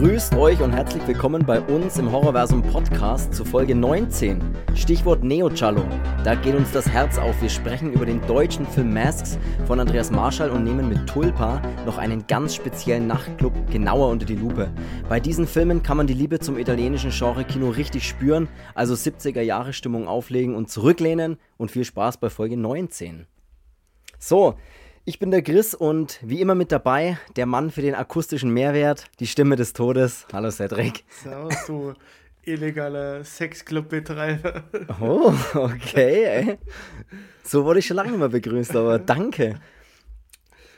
Grüßt euch und herzlich willkommen bei uns im Horrorversum Podcast zu Folge 19. Stichwort Neo-Cello. Da geht uns das Herz auf. Wir sprechen über den deutschen Film Masks von Andreas Marschall und nehmen mit Tulpa noch einen ganz speziellen Nachtclub genauer unter die Lupe. Bei diesen Filmen kann man die Liebe zum italienischen Genre-Kino richtig spüren, also 70er Jahre Stimmung auflegen und zurücklehnen und viel Spaß bei Folge 19. So, ich bin der Chris und wie immer mit dabei der Mann für den akustischen Mehrwert, die Stimme des Todes. Hallo Cedric. Servus, du illegaler Sexclub-Betreiber. Oh, okay, ey. So wurde ich schon lange nicht mehr begrüßt, aber danke.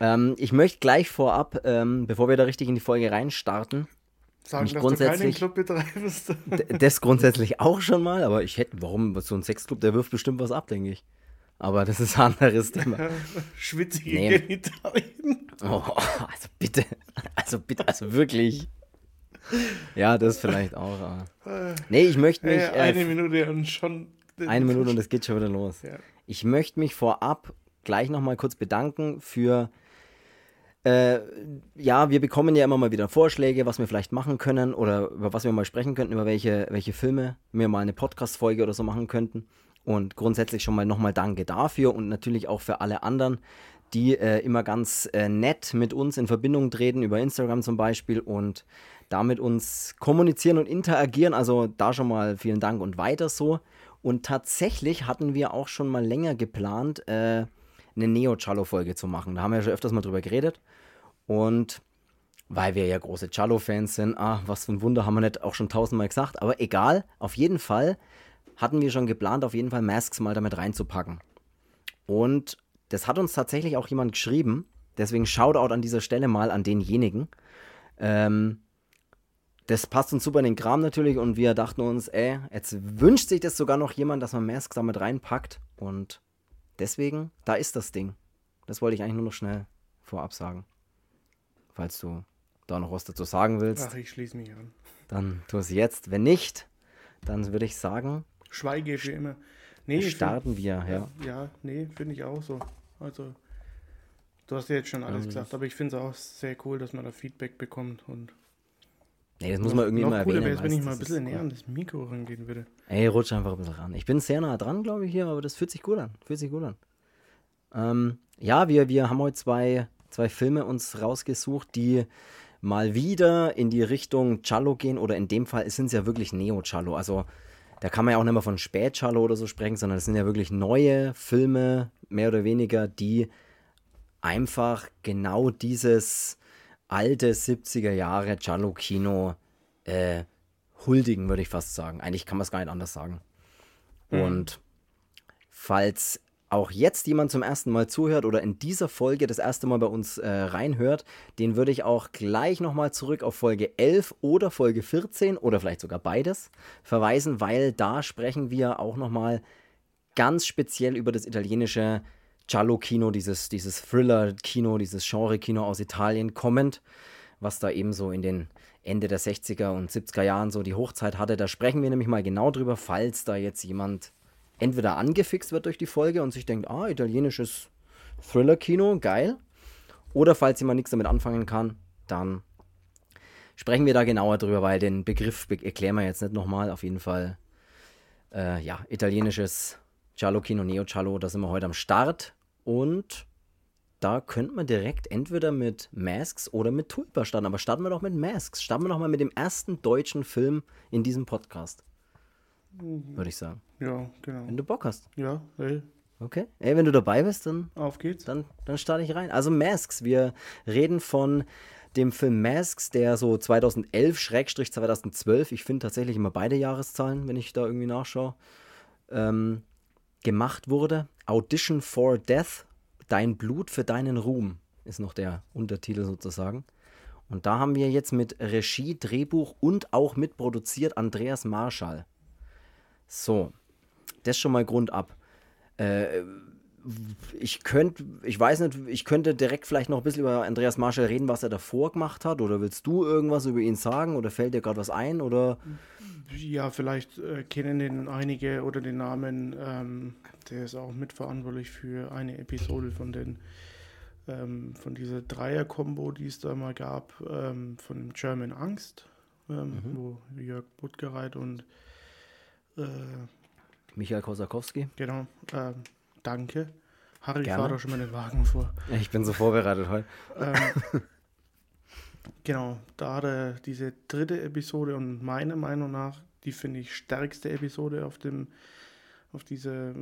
Ähm, ich möchte gleich vorab, ähm, bevor wir da richtig in die Folge reinstarten, Sagen, Mich dass grundsätzlich- du keinen Club betreibst. das grundsätzlich auch schon mal, aber ich hätte, warum, so ein Sexclub, der wirft bestimmt was ab, denke ich. Aber das ist ein anderes Thema. Schwitzige Nee. Genitalien. Oh, also bitte, also bitte, also wirklich. Ja, das vielleicht auch. Aber. Nee, ich möchte mich. Äh, eine Minute und schon. Eine Minute und es geht schon wieder los. Ja. Ich möchte mich vorab gleich nochmal kurz bedanken für. Äh, ja, wir bekommen ja immer mal wieder Vorschläge, was wir vielleicht machen können oder über was wir mal sprechen könnten, über welche, welche Filme wir mal eine Podcast-Folge oder so machen könnten. Und grundsätzlich schon mal nochmal Danke dafür und natürlich auch für alle anderen, die äh, immer ganz äh, nett mit uns in Verbindung treten, über Instagram zum Beispiel und damit uns kommunizieren und interagieren. Also da schon mal vielen Dank und weiter so. Und tatsächlich hatten wir auch schon mal länger geplant, äh, eine Neo-Cello-Folge zu machen. Da haben wir ja schon öfters mal drüber geredet. Und weil wir ja große Cello-Fans sind, ah, was für ein Wunder haben wir nicht auch schon tausendmal gesagt. Aber egal, auf jeden Fall hatten wir schon geplant, auf jeden Fall Masks mal damit reinzupacken. Und das hat uns tatsächlich auch jemand geschrieben. Deswegen Shoutout an dieser Stelle mal an denjenigen. Ähm, das passt uns super in den Kram natürlich und wir dachten uns, ey, jetzt wünscht sich das sogar noch jemand, dass man Masks damit reinpackt. Und deswegen, da ist das Ding. Das wollte ich eigentlich nur noch schnell vorab sagen. Falls du da noch was dazu sagen willst, Ach, ich schließe mich an. dann tu es jetzt. Wenn nicht, dann würde ich sagen, Schweige für immer. Nee, starten wir. Ja. find- Ja, nee, finde ich auch so. Also, du hast ja jetzt schon alles Ähm, gesagt, aber ich finde es auch sehr cool, dass man da Feedback bekommt. Und Nee, das muss man irgendwie noch mal erwähnen. wäre es, wenn ich mal ein bisschen näher cool. an das Mikro rangehen würde. Ey, rutsch einfach ein bisschen ran. Ich bin sehr nah dran, glaube ich, hier, aber das fühlt sich gut an. Fühlt sich gut an. Ähm, ja, wir, wir haben heute zwei, zwei Filme uns rausgesucht, die mal wieder in die Richtung Cello gehen oder in dem Fall sind es ja wirklich Neo-Cello. Also da kann man ja auch nicht mehr von Spät-Cello oder so sprechen, sondern es sind ja wirklich neue Filme, mehr oder weniger, die einfach genau dieses alte 70er Jahre Cello-Kino äh, huldigen, würde ich fast sagen. Eigentlich kann man es gar nicht anders sagen. Und falls auch jetzt jemand zum ersten Mal zuhört oder in dieser Folge das erste Mal bei uns äh, reinhört, den würde ich auch gleich nochmal zurück auf Folge 11 oder Folge 14 oder vielleicht sogar beides verweisen, weil da sprechen wir auch nochmal ganz speziell über das italienische Giallo-Kino, dieses, dieses Thriller-Kino, dieses Genre-Kino aus Italien kommend, was da eben so in den Ende der 60er und 70er Jahren so die Hochzeit hatte. Da sprechen wir nämlich mal genau drüber, falls da jetzt jemand entweder angefixt wird durch die Folge und sich denkt, ah, italienisches Thriller-Kino, geil. Oder falls jemand nichts damit anfangen kann, dann sprechen wir da genauer drüber, weil den Begriff be erklären wir jetzt nicht nochmal. Auf jeden Fall, äh, ja, italienisches Giallo-Kino, Neo-Giallo, da sind wir heute am Start. Und da könnte man direkt entweder mit Masks oder mit Tulpa starten. Aber starten wir doch mit Masks. Starten wir doch mal mit dem ersten deutschen Film in diesem Podcast. Würde ich sagen. Ja, genau. Wenn du Bock hast. Ja, ey, Okay. Ey, wenn du dabei bist, dann, auf geht's. dann, dann starte ich rein. Also Masks. Wir reden von dem Film Masks, der so 2011-2012, ich finde tatsächlich immer beide Jahreszahlen, wenn ich da irgendwie nachschaue, ähm, gemacht wurde. Audition for Death, Dein Blut für deinen Ruhm ist noch der Untertitel sozusagen. Und da haben wir jetzt mit Regie, Drehbuch und auch mitproduziert Andreas Marschall. So, das schon mal Grund ab. Äh, ich könnte, ich weiß nicht, ich könnte direkt vielleicht noch ein bisschen über Andreas Marschall reden, was er davor gemacht hat. Oder willst du irgendwas über ihn sagen? Oder fällt dir gerade was ein? Oder Ja, vielleicht äh, kennen den einige oder den Namen. Ähm, der ist auch mitverantwortlich für eine Episode von den ähm, von dieser Dreier-Kombo, die es da mal gab, ähm, von German Angst. ähm, mhm. wo Jörg Buttgereit und äh, Michael Kosakowski. Genau, äh, danke. Harry, Gerne. fahr doch schon mal den Wagen vor. Ich bin so vorbereitet heute. Ähm, genau, da hat er diese dritte Episode und meiner Meinung nach die, finde ich, stärkste Episode auf dem, auf diese,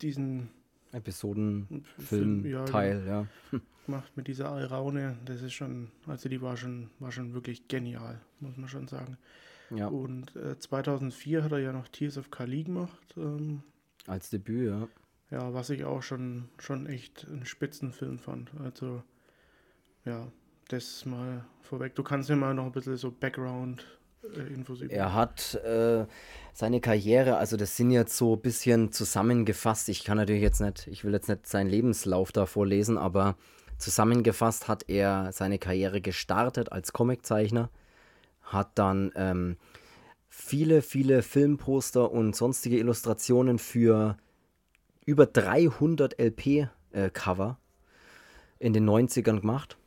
diesen Episodenfilm ja, Teil, ja. Macht mit dieser Alraune, das ist schon, also die war schon, war schon wirklich genial, muss man schon sagen. Ja. Und äh, 2004 hat er ja noch Tears of Kali gemacht. Ähm, Als Debüt, ja. Ja, was ich auch schon, schon echt einen Spitzenfilm fand. Also, ja, das mal vorweg. Du kannst mir mal noch ein bisschen so Background äh. Er hat äh, seine Karriere, also das sind jetzt so ein bisschen zusammengefasst. Ich kann natürlich jetzt nicht, ich will jetzt nicht seinen Lebenslauf da vorlesen, aber zusammengefasst hat er seine Karriere gestartet als Comiczeichner, hat dann ähm, viele, viele Filmposter und sonstige Illustrationen für über 300 LP-Cover äh, in den 90ern gemacht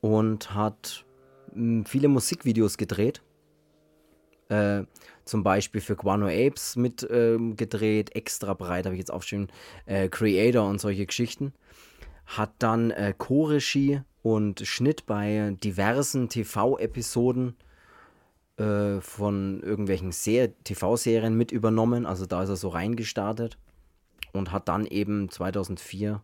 und hat mh, hm, viele Musikvideos gedreht äh, zum Beispiel für Guano Apes mit ähm, gedreht, extra breit, habe ich jetzt aufgeschrieben, äh, Creator und solche Geschichten. Hat dann äh, Co-Regie und Schnitt bei diversen TV-Episoden äh, von irgendwelchen TV-Serien mit übernommen. Also da ist er so reingestartet und hat dann eben 2004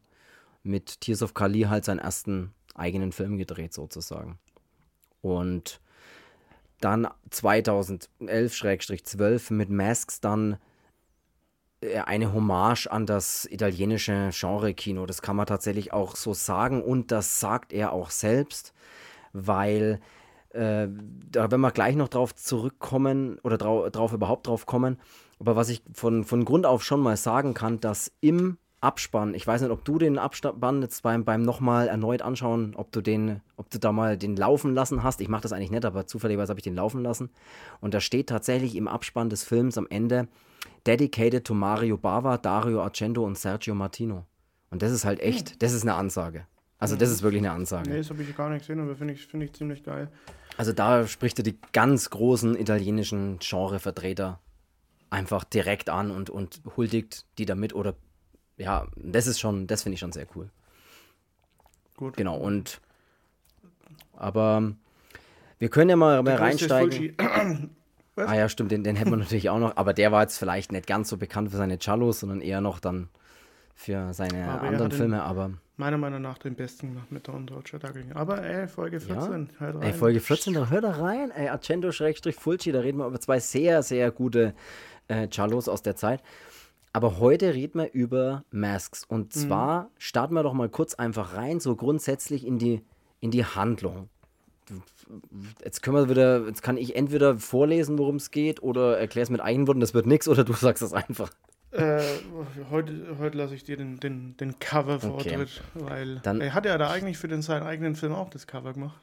mit Tears of Kali halt seinen ersten eigenen Film gedreht sozusagen. Und dann 2011-12 mit Masks dann äh, eine Hommage an das italienische Genre-Kino. Das kann man tatsächlich auch so sagen und das sagt er auch selbst, weil äh, da werden wir gleich noch drauf zurückkommen oder drau drauf überhaupt drauf kommen. Aber was ich von, von Grund auf schon mal sagen kann, dass im Abspann. Ich weiß nicht, ob du den Abspann jetzt beim, beim nochmal erneut anschauen, ob du den, ob du da mal den laufen lassen hast. Ich mache das eigentlich nicht, aber zufälligerweise habe ich den laufen lassen. Und da steht tatsächlich im Abspann des Films am Ende Dedicated to Mario Bava, Dario Argento und Sergio Martino. Und das ist halt echt, das ist eine Ansage. Also das ist wirklich eine Ansage. Nee, das habe ich gar nicht gesehen, aber finde ich, find ich ziemlich geil. Also da spricht er die ganz großen italienischen Genrevertreter einfach direkt an und, und huldigt die damit oder ja, das ist schon, das finde ich schon sehr cool. Gut. Genau, und aber wir können ja mal, mal reinsteigen. ah ja, stimmt, den, den hätten wir natürlich auch noch, aber der war jetzt vielleicht nicht ganz so bekannt für seine Cellos, sondern eher noch dann für seine aber anderen Filme, aber. Meiner Meinung nach den besten gemacht mit Don Roger Dagling. Aber ey, Folge 14, ja. hört rein. Ey, Folge 14, da hört da rein. Ey, Argento-Fulci, da reden wir über zwei sehr, sehr gute äh, Cellos aus der Zeit. Aber heute reden wir über Masks. Und mhm. zwar mhm. starten wir doch mal kurz einfach rein, so grundsätzlich in die, in die Handlung. Jetzt können wir wieder, jetzt kann ich entweder vorlesen, worum es geht, oder erklär es mit Eigenworten, das wird nichts, oder du sagst es einfach. Äh, heute heute lasse ich dir den, den, den Cover-Vortritt, okay. weil Dann, er hat ja da eigentlich für den, seinen eigenen Film auch das Cover gemacht.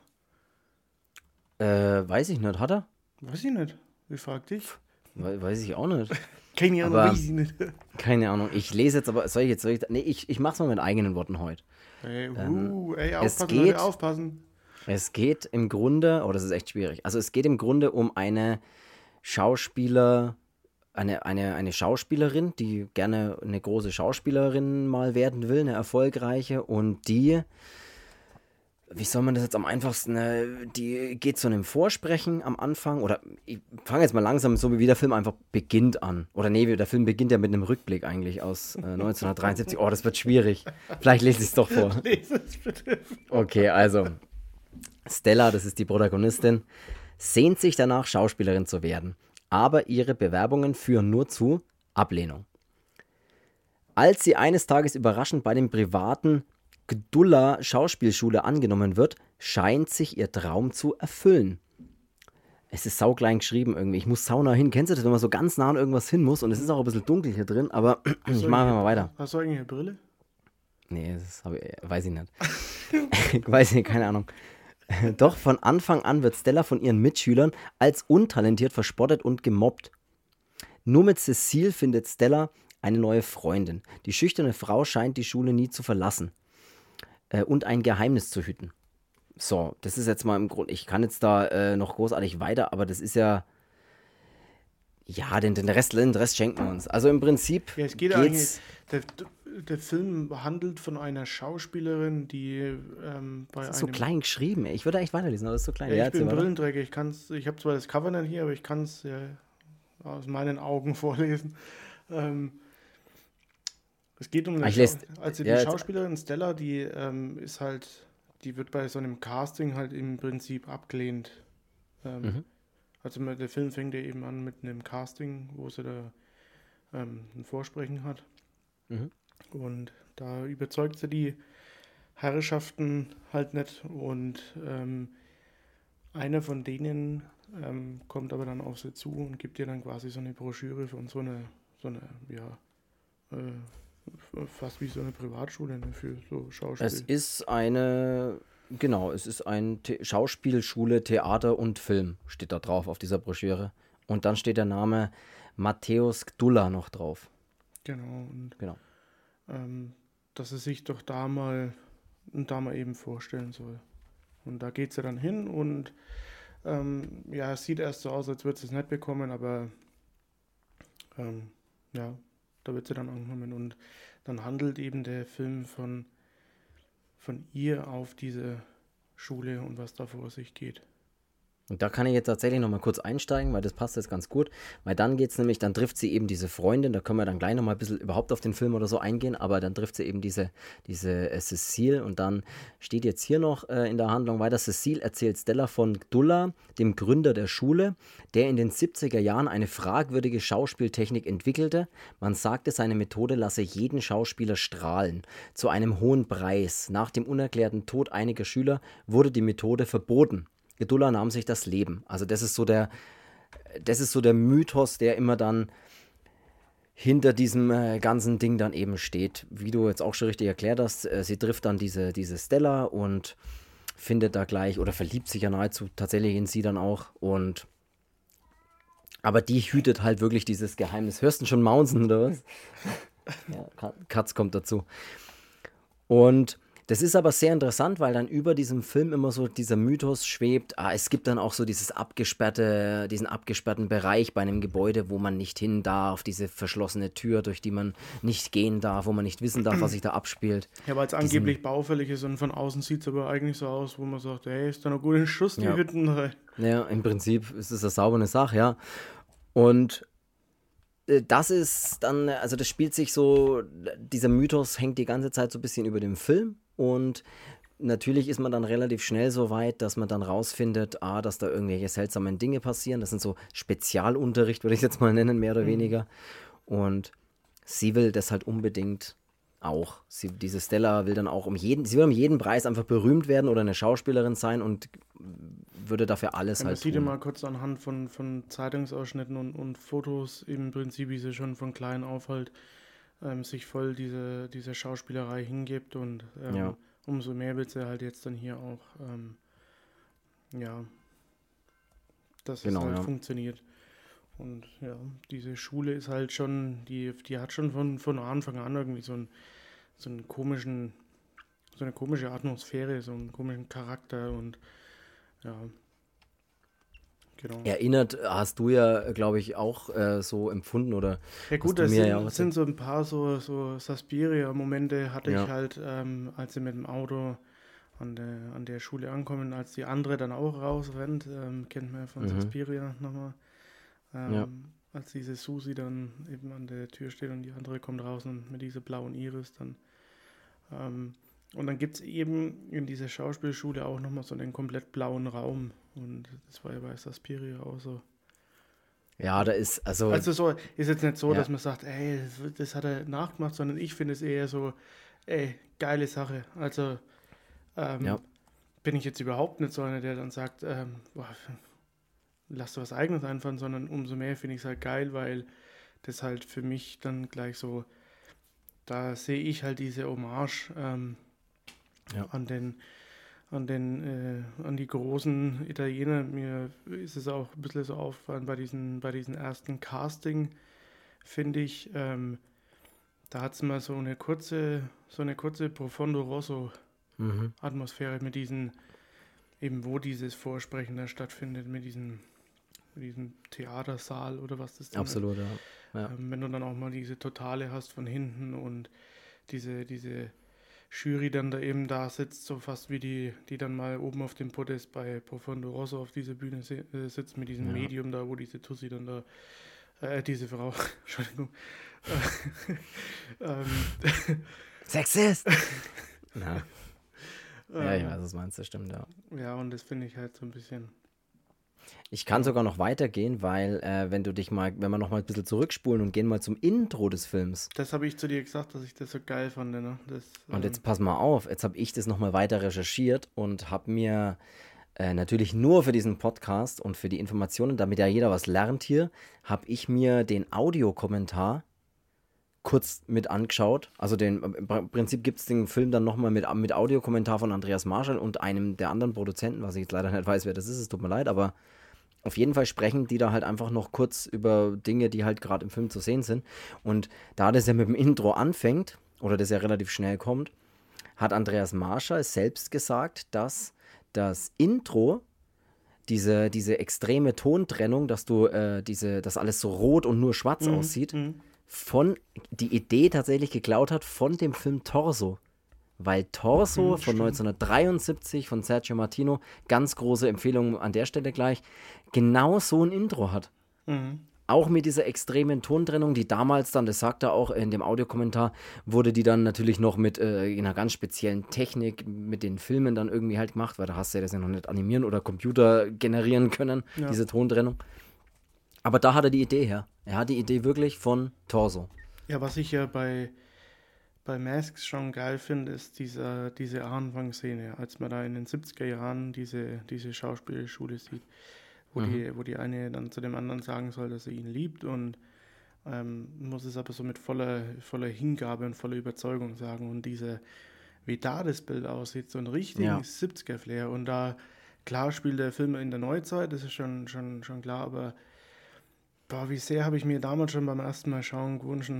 Äh, weiß ich nicht, hat er? Weiß ich nicht. Wie fragt dich? Weiß ich auch nicht. Keine Ahnung, aber, weiß ich nicht. Keine Ahnung. Ich lese jetzt aber, soll ich jetzt, soll ich, nee, ich, ich mach's mal mit eigenen Worten heute. Ey, uh, ähm, ey, aufpassen, es geht, Leute, aufpassen. Es geht im Grunde, oh, das ist echt schwierig. Also es geht im Grunde um eine Schauspieler, eine, eine, eine Schauspielerin, die gerne eine große Schauspielerin mal werden will, eine erfolgreiche, und die wie soll man das jetzt am einfachsten, äh, die geht zu einem Vorsprechen am Anfang oder ich fange jetzt mal langsam so wie der Film einfach beginnt an. Oder nee, der Film beginnt ja mit einem Rückblick eigentlich aus äh, 1973. Oh, das wird schwierig. Vielleicht lese ich es doch vor. Lese es bitte. Okay, also Stella, das ist die Protagonistin, sehnt sich danach, Schauspielerin zu werden. Aber ihre Bewerbungen führen nur zu Ablehnung. Als sie eines Tages überraschend bei dem privaten Gdulla Schauspielschule angenommen wird, scheint sich ihr Traum zu erfüllen. Es ist sauklein geschrieben irgendwie. Ich muss sauna hin. Kennst du das, wenn man so ganz nah an irgendwas hin muss? Und es ist auch ein bisschen dunkel hier drin, aber ich mache mal weiter. Hast du eigentlich eine Brille? Nee, das ich, weiß ich nicht. ich weiß nicht, keine Ahnung. Doch von Anfang an wird Stella von ihren Mitschülern als untalentiert verspottet und gemobbt. Nur mit Cecile findet Stella eine neue Freundin. Die schüchterne Frau scheint die Schule nie zu verlassen äh, und ein Geheimnis zu hüten. So, das ist jetzt mal im Grund. Ich kann jetzt da äh, noch großartig weiter, aber das ist ja. Ja, den, den, Rest, den Rest schenken wir uns. Also im Prinzip. Ja, es geht eigentlich. Der, Film handelt von einer Schauspielerin, die ähm, bei das ist so klein geschrieben. Ich würde eigentlich weiterlesen, aber das ist so klein. Ja, ich bin Brillenträger. Ich Ich habe zwar das Cover nicht hier, aber ich kann es ja aus meinen Augen vorlesen. Ähm, es geht um eine Schau also die ja, Schauspielerin Stella, die ähm, ist halt, die wird bei so einem Casting halt im Prinzip abgelehnt. Ähm, mhm. Also der Film fängt ja eben an mit einem Casting, wo sie da ähm, ein Vorsprechen hat. Mhm. Und da überzeugt sie die Herrschaften halt nicht. Und ähm, einer von denen ähm, kommt aber dann auf sie zu und gibt ihr dann quasi so eine Broschüre von so eine, so eine, ja, äh, fast wie so eine Privatschule ne, für so Schauspiel. Es ist eine, genau, es ist eine The Schauspielschule, Theater und Film, steht da drauf auf dieser Broschüre. Und dann steht der Name Matthäus Gdulla noch drauf. Genau, und genau. Ähm, dass er sich doch da mal, da mal eben vorstellen soll. Und da geht sie dann hin und ähm, ja, es sieht erst so aus, als würde sie es nicht bekommen, aber ähm, ja, da wird sie dann angenommen und dann handelt eben der Film von, von ihr auf diese Schule und was da vor sich geht. Und da kann ich jetzt tatsächlich nochmal kurz einsteigen, weil das passt jetzt ganz gut. Weil dann geht es nämlich, dann trifft sie eben diese Freundin, da können wir dann gleich nochmal ein bisschen überhaupt auf den Film oder so eingehen, aber dann trifft sie eben diese, diese äh, Cecile und dann steht jetzt hier noch äh, in der Handlung weiter, Cecile erzählt Stella von Gdulla, dem Gründer der Schule, der in den 70er Jahren eine fragwürdige Schauspieltechnik entwickelte. Man sagte, seine Methode lasse jeden Schauspieler strahlen, zu einem hohen Preis. Nach dem unerklärten Tod einiger Schüler wurde die Methode verboten. Gedullah nahm sich das Leben. Also das ist so der, das ist so der Mythos, der immer dann hinter diesem äh, ganzen Ding dann eben steht. Wie du jetzt auch schon richtig erklärt hast, äh, sie trifft dann diese, diese Stella und findet da gleich oder verliebt sich ja nahezu tatsächlich in sie dann auch und aber die hütet halt wirklich dieses Geheimnis. Hörst du schon Mounsen oder was? ja, Katz kommt dazu. Und das ist aber sehr interessant, weil dann über diesem Film immer so dieser Mythos schwebt. Ah, es gibt dann auch so dieses abgesperrte, diesen abgesperrten Bereich bei einem Gebäude, wo man nicht hin darf, diese verschlossene Tür, durch die man nicht gehen darf, wo man nicht wissen darf, was sich da abspielt. Ja, weil es angeblich baufällig ist und von außen sieht es aber eigentlich so aus, wo man sagt, hey, ist da noch gut in Schuss, die ja. Hütten rein. Ja, im Prinzip ist es eine saubere Sache, ja. Und äh, das ist dann, also das spielt sich so, dieser Mythos hängt die ganze Zeit so ein bisschen über dem Film und natürlich ist man dann relativ schnell so weit, dass man dann rausfindet, ah, dass da irgendwelche seltsamen Dinge passieren. Das sind so Spezialunterricht, würde ich jetzt mal nennen, mehr oder mhm. weniger. Und sie will das halt unbedingt auch. Sie, diese Stella will dann auch um jeden, sie will um jeden Preis einfach berühmt werden oder eine Schauspielerin sein und würde dafür alles ja, halt. Man sieht ja mal kurz anhand von, von Zeitungsausschnitten und, und Fotos im Prinzip, wie sie schon von klein auf halt ähm, sich voll diese, diese Schauspielerei hingibt und ähm, ja. umso mehr wird sie halt jetzt dann hier auch, ähm, ja, dass genau, es halt ja. funktioniert. Und ja, diese Schule ist halt schon, die, die hat schon von, von Anfang an irgendwie so, ein, so einen komischen, so eine komische Atmosphäre, so einen komischen Charakter und ja, Genau. Erinnert hast du ja, glaube ich, auch äh, so empfunden oder? Ja gut, das sind, ja sind, so ein paar so, so Saspiria-Momente hatte ja. ich halt, ähm, als sie mit dem Auto an der, an der Schule ankommen, als die andere dann auch rausrennt, ähm, kennt man ja von mhm. Saspiria nochmal. Ähm, ja. Als diese Susi dann eben an der Tür steht und die andere kommt raus und mit dieser blauen Iris dann. Ähm, und dann gibt es eben in dieser Schauspielschule auch nochmal so einen komplett blauen Raum. Und das war ja bei Saspiria auch so. Ja, da ist, also. Also so, ist jetzt nicht so, ja. dass man sagt, ey, das hat er nachgemacht, sondern ich finde es eher so, ey, geile Sache. Also ähm, ja. bin ich jetzt überhaupt nicht so einer, der dann sagt, ähm, boah, lass dir was eigenes einfallen, sondern umso mehr finde ich es halt geil, weil das halt für mich dann gleich so, da sehe ich halt diese Hommage ähm, ja. an den an den äh, an die großen Italiener. Mir ist es auch ein bisschen so aufgefallen bei diesen bei diesen ersten Casting, finde ich. Ähm, da hat es mal so eine kurze so eine kurze Profondo Rosso mhm. Atmosphäre mit diesen eben wo dieses Vorsprechen da stattfindet mit diesem, mit diesem Theatersaal oder was das ist. Absolut, ja. ja. Ähm, wenn du dann auch mal diese Totale hast von hinten und diese, diese Jury dann da eben da sitzt, so fast wie die, die dann mal oben auf dem Podest bei Profondo Rosso auf dieser Bühne äh, sitzt mit diesem ja. Medium da, wo diese Tussi dann da, äh, diese Frau, Entschuldigung, ähm, Sexist! Na. Ja, ich ähm, weiß, was meinst, das stimmt, ja. Ja, und das finde ich halt so ein bisschen ich kann sogar noch weitergehen, weil äh, wenn du dich mal, wenn wir noch mal ein bisschen zurückspulen und gehen mal zum Intro des Films. Das habe ich zu dir gesagt, dass ich das so geil fand. Ne? Das, und jetzt ähm, pass mal auf, jetzt habe ich das noch mal weiter recherchiert und habe mir äh, natürlich nur für diesen Podcast und für die Informationen, damit ja jeder was lernt hier, habe ich mir den Audiokommentar kurz mit angeschaut. Also den, im Prinzip gibt es den Film dann nochmal mit, mit Audiokommentar von Andreas Marschall und einem der anderen Produzenten, was ich jetzt leider nicht weiß, wer das ist, es tut mir leid, aber auf jeden Fall sprechen die da halt einfach noch kurz über Dinge, die halt gerade im Film zu sehen sind. Und da das ja mit dem Intro anfängt, oder das ja relativ schnell kommt, hat Andreas Marschall selbst gesagt, dass das Intro, diese, diese extreme Tontrennung, dass du äh, diese, dass alles so rot und nur schwarz mhm. aussieht, mhm. von die Idee tatsächlich geklaut hat von dem Film Torso weil Torso mhm, von 1973 von Sergio Martino, ganz große Empfehlung an der Stelle gleich, genau so ein Intro hat. Mhm. Auch mit dieser extremen Tontrennung, die damals dann, das sagt er auch in dem Audiokommentar, wurde die dann natürlich noch mit äh, einer ganz speziellen Technik mit den Filmen dann irgendwie halt gemacht, weil da hast du ja das ja noch nicht animieren oder Computer generieren können, ja. diese Tontrennung. Aber da hat er die Idee her. Er hat die Idee wirklich von Torso. Ja, was ich ja bei bei Masks schon geil finde, ist diese, diese Anfangsszene, als man da in den 70er Jahren diese, diese Schauspielschule sieht, wo, mhm. die, wo die eine dann zu dem anderen sagen soll, dass er ihn liebt und ähm, muss es aber so mit voller, voller Hingabe und voller Überzeugung sagen. Und diese, wie da das Bild aussieht, so ein richtigen ja. 70er-Flair. Und da, klar spielt der Film in der Neuzeit, das ist schon, schon, schon klar, aber boah, wie sehr habe ich mir damals schon beim ersten Mal schauen gewünscht,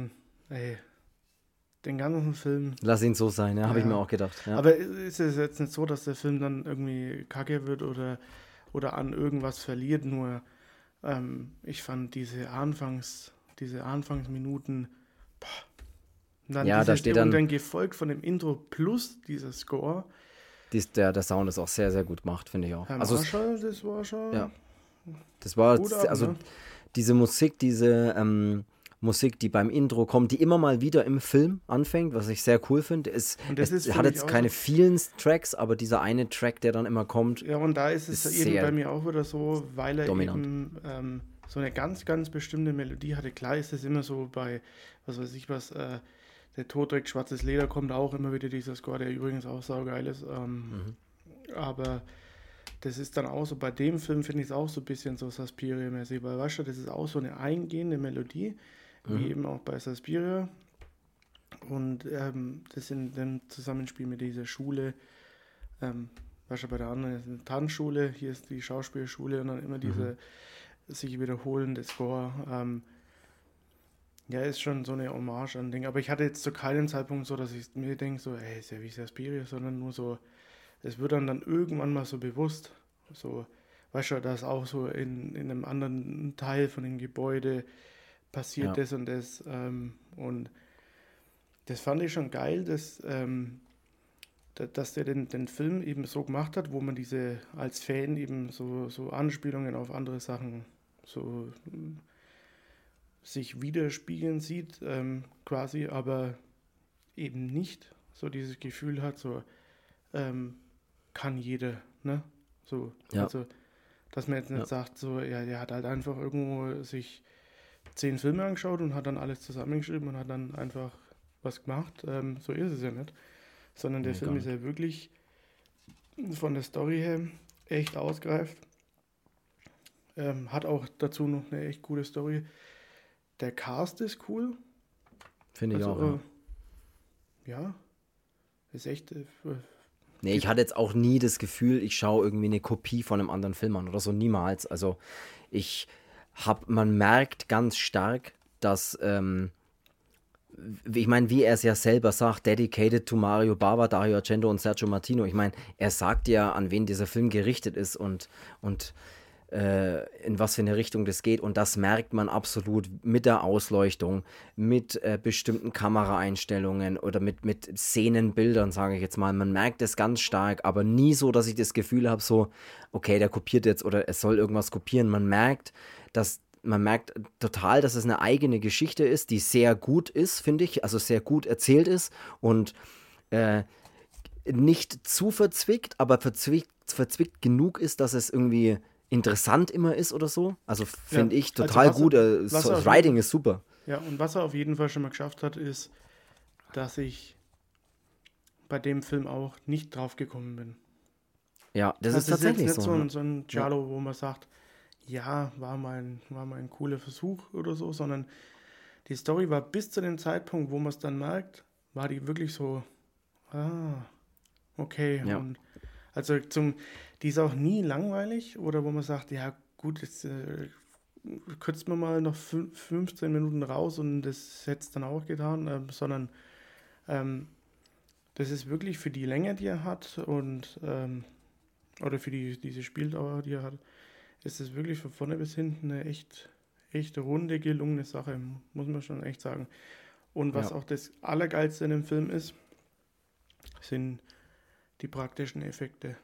ey, den ganzen Film. Lass ihn so sein, ja, ja. habe ich mir auch gedacht. Ja. Aber ist es jetzt nicht so, dass der Film dann irgendwie kacke wird oder, oder an irgendwas verliert? Nur ähm, ich fand diese Anfangs, diese Anfangsminuten, boah, dann ja, da steht dann, und dann gefolgt von dem Intro plus dieser Score. Dies, der, der Sound ist auch sehr, sehr gut gemacht, finde ich auch. Herr also Marshall, das war schon. Ja. Das war, also ne? diese Musik, diese, ähm, Musik, die beim Intro kommt, die immer mal wieder im Film anfängt, was ich sehr cool finde. Es, es hat jetzt keine vielen Tracks, aber dieser eine Track, der dann immer kommt. Ja, und da ist es ist eben bei mir auch wieder so, weil er dominant. eben ähm, so eine ganz, ganz bestimmte Melodie hatte. Klar ist es immer so bei, was weiß ich was, äh, der Tod trägt schwarzes Leder kommt auch immer wieder dieser Score, der übrigens auch saugeil ist. Ähm, mhm. Aber das ist dann auch so, bei dem Film finde ich es auch so ein bisschen so Suspiria-mäßig, weil weißt du, das ist auch so eine eingehende Melodie, mhm. wie eben auch bei Suspiria. Und ähm, das in dem Zusammenspiel mit dieser Schule, ähm, was ja bei der anderen ist eine Tanzschule, hier ist die Schauspielschule und dann immer diese mhm. sich wiederholende Score. Ähm, ja, ist schon so eine Hommage an Ding. Aber ich hatte jetzt zu keinem Zeitpunkt so, dass ich mir denke, so, ey, ist ja wie Suspiria, sondern nur so, es wird dann, dann irgendwann mal so bewusst, so, weißt du, dass auch so in, in einem anderen Teil von dem Gebäude passiert ja. das und das. Ähm, und das fand ich schon geil, dass, ähm, dass der den, den Film eben so gemacht hat, wo man diese als Fan eben so, so Anspielungen auf andere Sachen so äh, sich widerspiegeln sieht, ähm, quasi, aber eben nicht so dieses Gefühl hat, so ähm, kann jeder, ne? So, ja. also, dass man jetzt nicht ja. sagt, so, ja, der hat halt einfach irgendwo sich zehn Filme angeschaut und hat dann alles zusammengeschrieben und hat dann einfach was gemacht. Ähm, so ist es ja nicht. Sondern der nee, Film ist ja wirklich von der Story her echt ausgereift. Ähm, hat auch dazu noch eine echt coole Story. Der Cast ist cool. Finde ich also, auch. Äh, ja. Ist echt. Äh, Nee, ich hatte jetzt auch nie das Gefühl, ich schaue irgendwie eine Kopie von einem anderen Film an oder so, niemals. Also ich hab, man merkt ganz stark, dass ähm, ich meine, wie er es ja selber sagt, dedicated to Mario Bava, Dario Argento und Sergio Martino. Ich meine, er sagt ja, an wen dieser Film gerichtet ist und, und äh, in was für eine Richtung das geht. Und das merkt man absolut mit der Ausleuchtung, mit äh, bestimmten Kameraeinstellungen oder mit, mit Szenenbildern, sage ich jetzt mal. Man merkt es ganz stark, aber nie so, dass ich das Gefühl habe, so, okay, der kopiert jetzt oder es soll irgendwas kopieren. Man merkt, dass man merkt total, dass es eine eigene Geschichte ist, die sehr gut ist, finde ich, also sehr gut erzählt ist und äh, nicht zu verzwickt, aber verzwickt, verzwickt genug ist, dass es irgendwie interessant immer ist oder so. Also finde ja, ich also total also gut. Er, das Writing ist super. Ja, und was er auf jeden Fall schon mal geschafft hat, ist, dass ich bei dem Film auch nicht drauf gekommen bin. Ja, das also ist tatsächlich ist so. so ein, ne? so ein Giallo, ja. wo man sagt, ja, war mal, ein, war mal ein cooler Versuch oder so, sondern die Story war bis zu dem Zeitpunkt, wo man es dann merkt, war die wirklich so, ah, okay. Ja. Und also zum, die ist auch nie langweilig oder wo man sagt, ja gut, jetzt äh, kürzt man mal noch 15 Minuten raus und das hätte es dann auch getan, äh, sondern ähm, das ist wirklich für die Länge, die er hat und ähm, oder für die, diese Spieldauer, die er hat, ist es wirklich von vorne bis hinten eine echt, echt runde, gelungene Sache, muss man schon echt sagen. Und was ja. auch das Allergeilste in dem Film ist, sind die praktischen Effekte.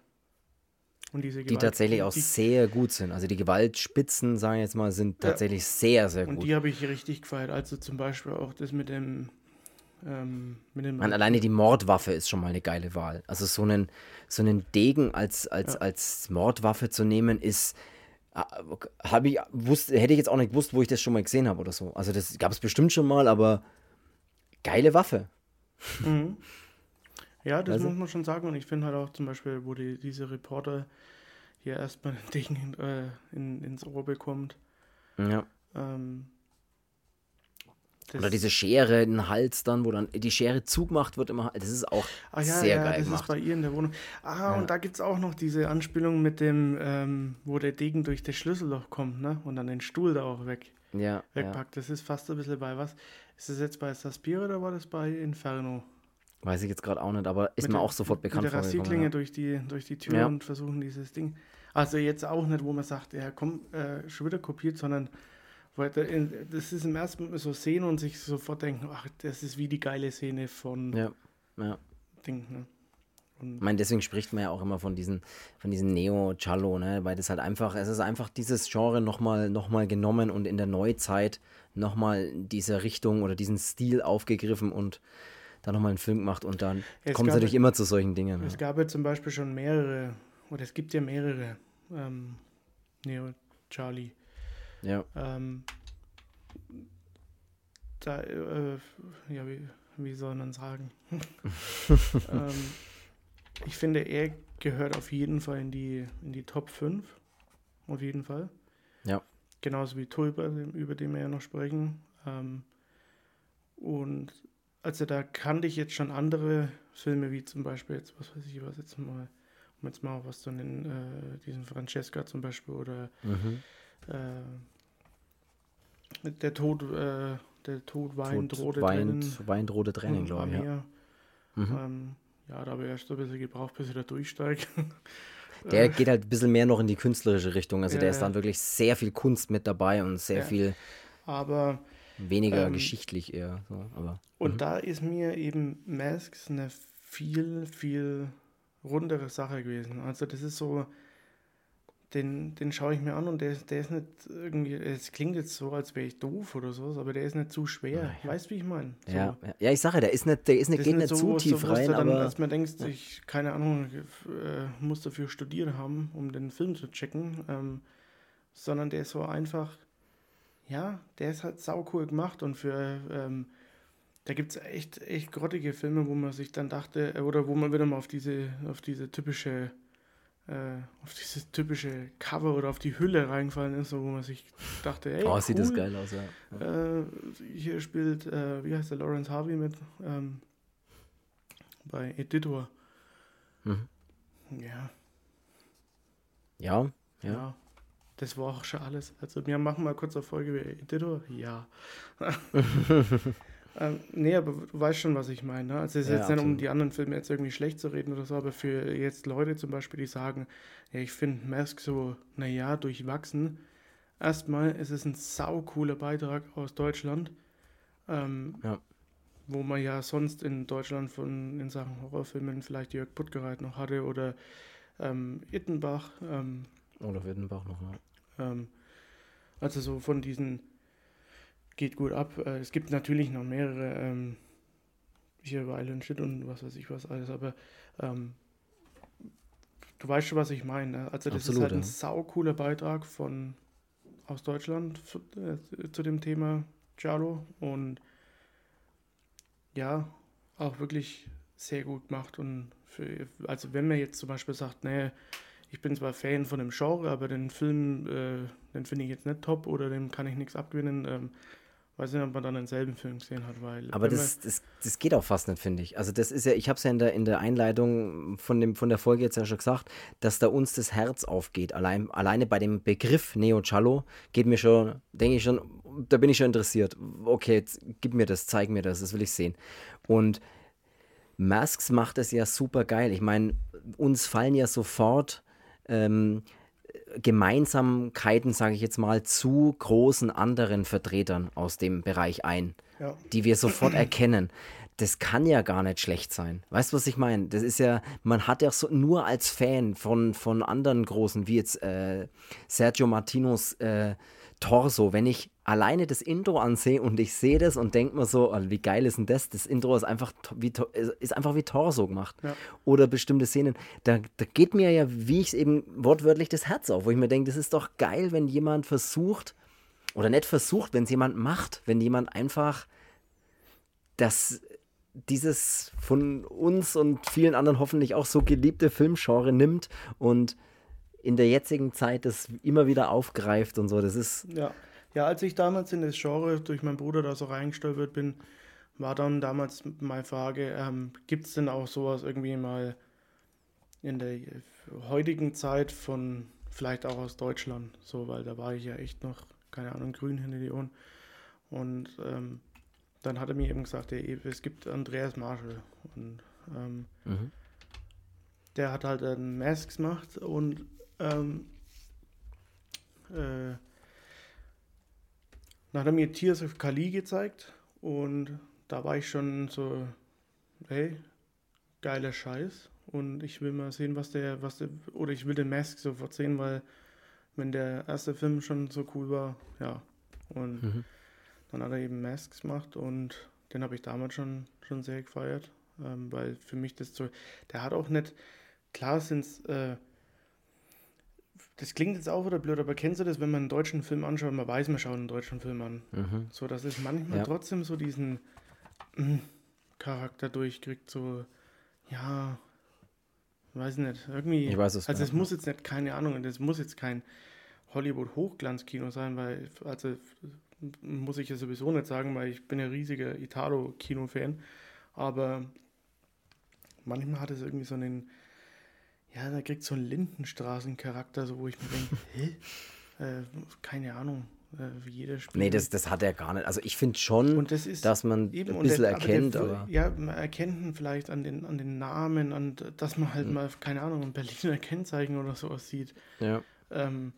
Und diese Gewalt, die tatsächlich auch die, sehr gut sind. Also die Gewaltspitzen, sagen wir jetzt mal, sind tatsächlich ja, sehr, sehr gut. Und die habe ich richtig gefeiert. Also zum Beispiel auch das mit dem. Ähm, mit dem Man, alleine die Mordwaffe ist schon mal eine geile Wahl. Also so einen, so einen Degen als, als, ja. als Mordwaffe zu nehmen, ist. Habe ich, wusste, hätte ich jetzt auch nicht gewusst, wo ich das schon mal gesehen habe oder so. Also das gab es bestimmt schon mal, aber geile Waffe. Mhm. Ja, das also? muss man schon sagen. Und ich finde halt auch zum Beispiel, wo die, diese Reporter hier erstmal ein Ding in, äh, in, ins Ohr bekommt. Ja. Ähm, Oder diese Schere in den Hals dann, wo dann die Schere zugemacht wird immer. Das ist auch ah, ja, sehr ja, geil das gemacht. ist bei ihr in der Wohnung. Ah, ja. und da gibt es auch noch diese Anspielung mit dem, ähm, wo der Degen durch das Schlüsselloch kommt, ne? Und dann den Stuhl da auch weg, ja, wegpackt. Das ist fast ein bisschen bei was. Ist das jetzt bei Saspir oder war das bei Inferno? Weiß ich jetzt gerade auch nicht, aber ist mit mir auch sofort bekannt. Mit der Rasierklinge ja. durch, die, durch die Tür ja. und versuchen dieses Ding. Also jetzt auch nicht, wo man sagt, ja komm, äh, schon wieder kopiert, sondern das ist im ersten Mal so sehen und sich sofort denken, ach, das ist wie die geile Szene von ja. Ja. Ding. Ne? ich meine, deswegen spricht man ja auch immer von diesen, von diesen Neo-Cello, ne? weil das halt einfach, es ist einfach dieses Genre nochmal noch mal genommen und in der Neuzeit nochmal diese Richtung oder diesen Stil aufgegriffen und da nochmal einen Film gemacht und dann kommt es natürlich immer zu solchen Dingen. Es ja. gab ja zum Beispiel schon mehrere, oder es gibt ja mehrere ähm, Neo Charlie. Ja. Ähm, da, äh, ja, wie, wie soll man sagen? ähm, ich finde, er gehört auf jeden Fall in die, in die Top 5. Auf jeden Fall. Ja. Genauso wie Tulpa, über den wir ja noch sprechen. Ähm, und also da kannte ich jetzt schon andere Filme, wie zum Beispiel jetzt, was weiß ich, was jetzt mal, um jetzt mal was zu nennen, äh, diesen Francesca zum Beispiel oder mhm. äh, der Tod, äh, der Tod weint, Tod, rote weint, Weint, rote Tränen, glaube ich. Ja. Mhm. Ähm, ja, da habe ich erst ein bisschen gebraucht, bis ich da durchsteige. Der geht halt ein bisschen mehr noch in die künstlerische Richtung. Also ja, der ist dann wirklich sehr viel Kunst mit dabei und sehr ja. viel. Aber Weniger ähm, geschichtlich eher. So, aber, und mhm. da ist mir eben Masks eine viel, viel rundere Sache gewesen. Also das ist so, den, den schaue ich mir an und der, der ist nicht irgendwie, es klingt jetzt so, als wäre ich doof oder so, aber der ist nicht zu schwer. Ja. Weißt du, wie ich meine? So. Ja, ja, ich sage, der ist nicht, der ist nicht, geht nicht, so, zu tief rein. Dann, aber als man denkt, ja. ich, keine Ahnung, äh, muss dafür studiert haben, um den Film zu checken, ähm, sondern der ist so einfach ja, der ist halt saucool gemacht und für, ähm, da gibt es echt, echt grottige Filme, wo man sich dann dachte, äh, oder wo man wieder mal auf diese, auf diese typische, auf dieses typische Cover oder auf die Hülle reingefallen ist, wo man sich dachte, ey, oh, cool. sieht das geil aus, ja. Äh, hier spielt, äh, wie heißt der, Lawrence Harvey mit ähm, bei Editor. Mhm. Ja. Ja, ja. ja. Das war auch schon alles. Also wir machen mal kurz eine Folge wie Editor. Ja. Ähm, nee, aber du weißt schon, was ich meine. Ne? Also es ist ja, jetzt nicht, um die anderen Filme jetzt irgendwie schlecht zu reden oder so, aber für jetzt Leute zum Beispiel, die sagen, ja, ich finde Mask so, naja, durchwachsen. Erstmal ist es ein saucooler Beitrag aus Deutschland. Ähm, ja. Wo man ja sonst in Deutschland von in Sachen Horrorfilmen vielleicht Jörg Puttgereit noch hatte oder ähm, Ittenbach. Ähm, oder Ittenbach noch, ja. Ähm, also so von diesen geht gut ab. Äh, es gibt natürlich noch mehrere ähm, hier Violent Shit und was weiß ich was alles, aber ähm, du weißt schon, was ich meine. Ne? Also das Absolut, ist halt ein ja. saucooler Beitrag von aus Deutschland äh, zu dem Thema Giallo und ja, auch wirklich sehr gut gemacht und für, also wenn man jetzt zum Beispiel sagt, nee, ich bin zwar Fan von dem Genre, aber den Film, äh, den finde ich jetzt nicht top oder dem kann ich nichts abgewinnen, ähm, Weiß nicht, ob man dann denselben Film gesehen hat, weil. Aber das, das, das geht auch fast nicht, finde ich. Also, das ist ja, ich habe es ja in der, in der Einleitung von, dem, von der Folge jetzt ja schon gesagt, dass da uns das Herz aufgeht. Allein, alleine bei dem Begriff Neo Cello geht mir schon, denke ich schon, da bin ich schon interessiert. Okay, jetzt gib mir das, zeig mir das, das will ich sehen. Und Masks macht es ja super geil. Ich meine, uns fallen ja sofort. Ähm, Gemeinsamkeiten, sage ich jetzt mal, zu großen anderen Vertretern aus dem Bereich ein, ja. die wir sofort erkennen. Das kann ja gar nicht schlecht sein. Weißt du, was ich meine? Das ist ja, man hat ja so nur als Fan von, von anderen Großen, wie jetzt äh, Sergio Martinos äh, Torso, wenn ich alleine das Intro ansehe und ich sehe das und denke mir so, oh, wie geil ist denn das? Das Intro ist einfach wie, ist einfach wie Torso gemacht. Ja. Oder bestimmte Szenen. Da, da geht mir ja, wie ich es eben wortwörtlich, das Herz auf, wo ich mir denke, das ist doch geil, wenn jemand versucht, oder nicht versucht, wenn es jemand macht, wenn jemand einfach das dieses von uns und vielen anderen hoffentlich auch so geliebte Filmgenre nimmt und in der jetzigen Zeit das immer wieder aufgreift und so. Das ist. Ja. ja, als ich damals in das Genre durch meinen Bruder da so reingestolpert bin, war dann damals meine Frage, ähm, gibt es denn auch sowas irgendwie mal in der heutigen Zeit von vielleicht auch aus Deutschland, so, weil da war ich ja echt noch, keine Ahnung, grün hinter die Ohren. Und ähm, dann hat er mir eben gesagt, es gibt Andreas Marshall und ähm, mhm. der hat halt einen Masks gemacht und ähm, äh, dann hat er mir Tears of Kali gezeigt und da war ich schon so, hey, geiler Scheiß. Und ich will mal sehen, was der, was der, oder ich will den Mask sofort sehen, weil wenn der erste Film schon so cool war, ja. Und mhm. dann hat er eben Masks gemacht und den habe ich damals schon, schon sehr gefeiert, ähm, weil für mich das so, der hat auch nicht, klar sind es äh, das klingt jetzt auch wieder blöd, aber kennst du das, wenn man einen deutschen Film anschaut, man weiß, man schaut einen deutschen Film an. Mhm. So, dass es manchmal ja. trotzdem so diesen mh, Charakter durchkriegt, so, ja, weiß nicht, irgendwie. Ich weiß es Also, es muss jetzt nicht, keine Ahnung, das muss jetzt kein Hollywood-Hochglanzkino sein, weil, also, muss ich ja sowieso nicht sagen, weil ich bin ja riesiger Italo-Kino-Fan, aber manchmal hat es irgendwie so einen ja, da kriegt so einen Lindenstraßencharakter, so wo ich mir denke, hä? Äh, keine Ahnung, äh, wie jeder spielt. Nee, das, das hat er gar nicht. Also ich finde schon, das dass man eben, ein bisschen der, erkennt. Aber, der, aber, ja, man erkennt ihn vielleicht an den, an den Namen, an, dass man halt mhm. mal, keine Ahnung, ein Berliner Kennzeichen oder sowas sieht. Ja. Ähm,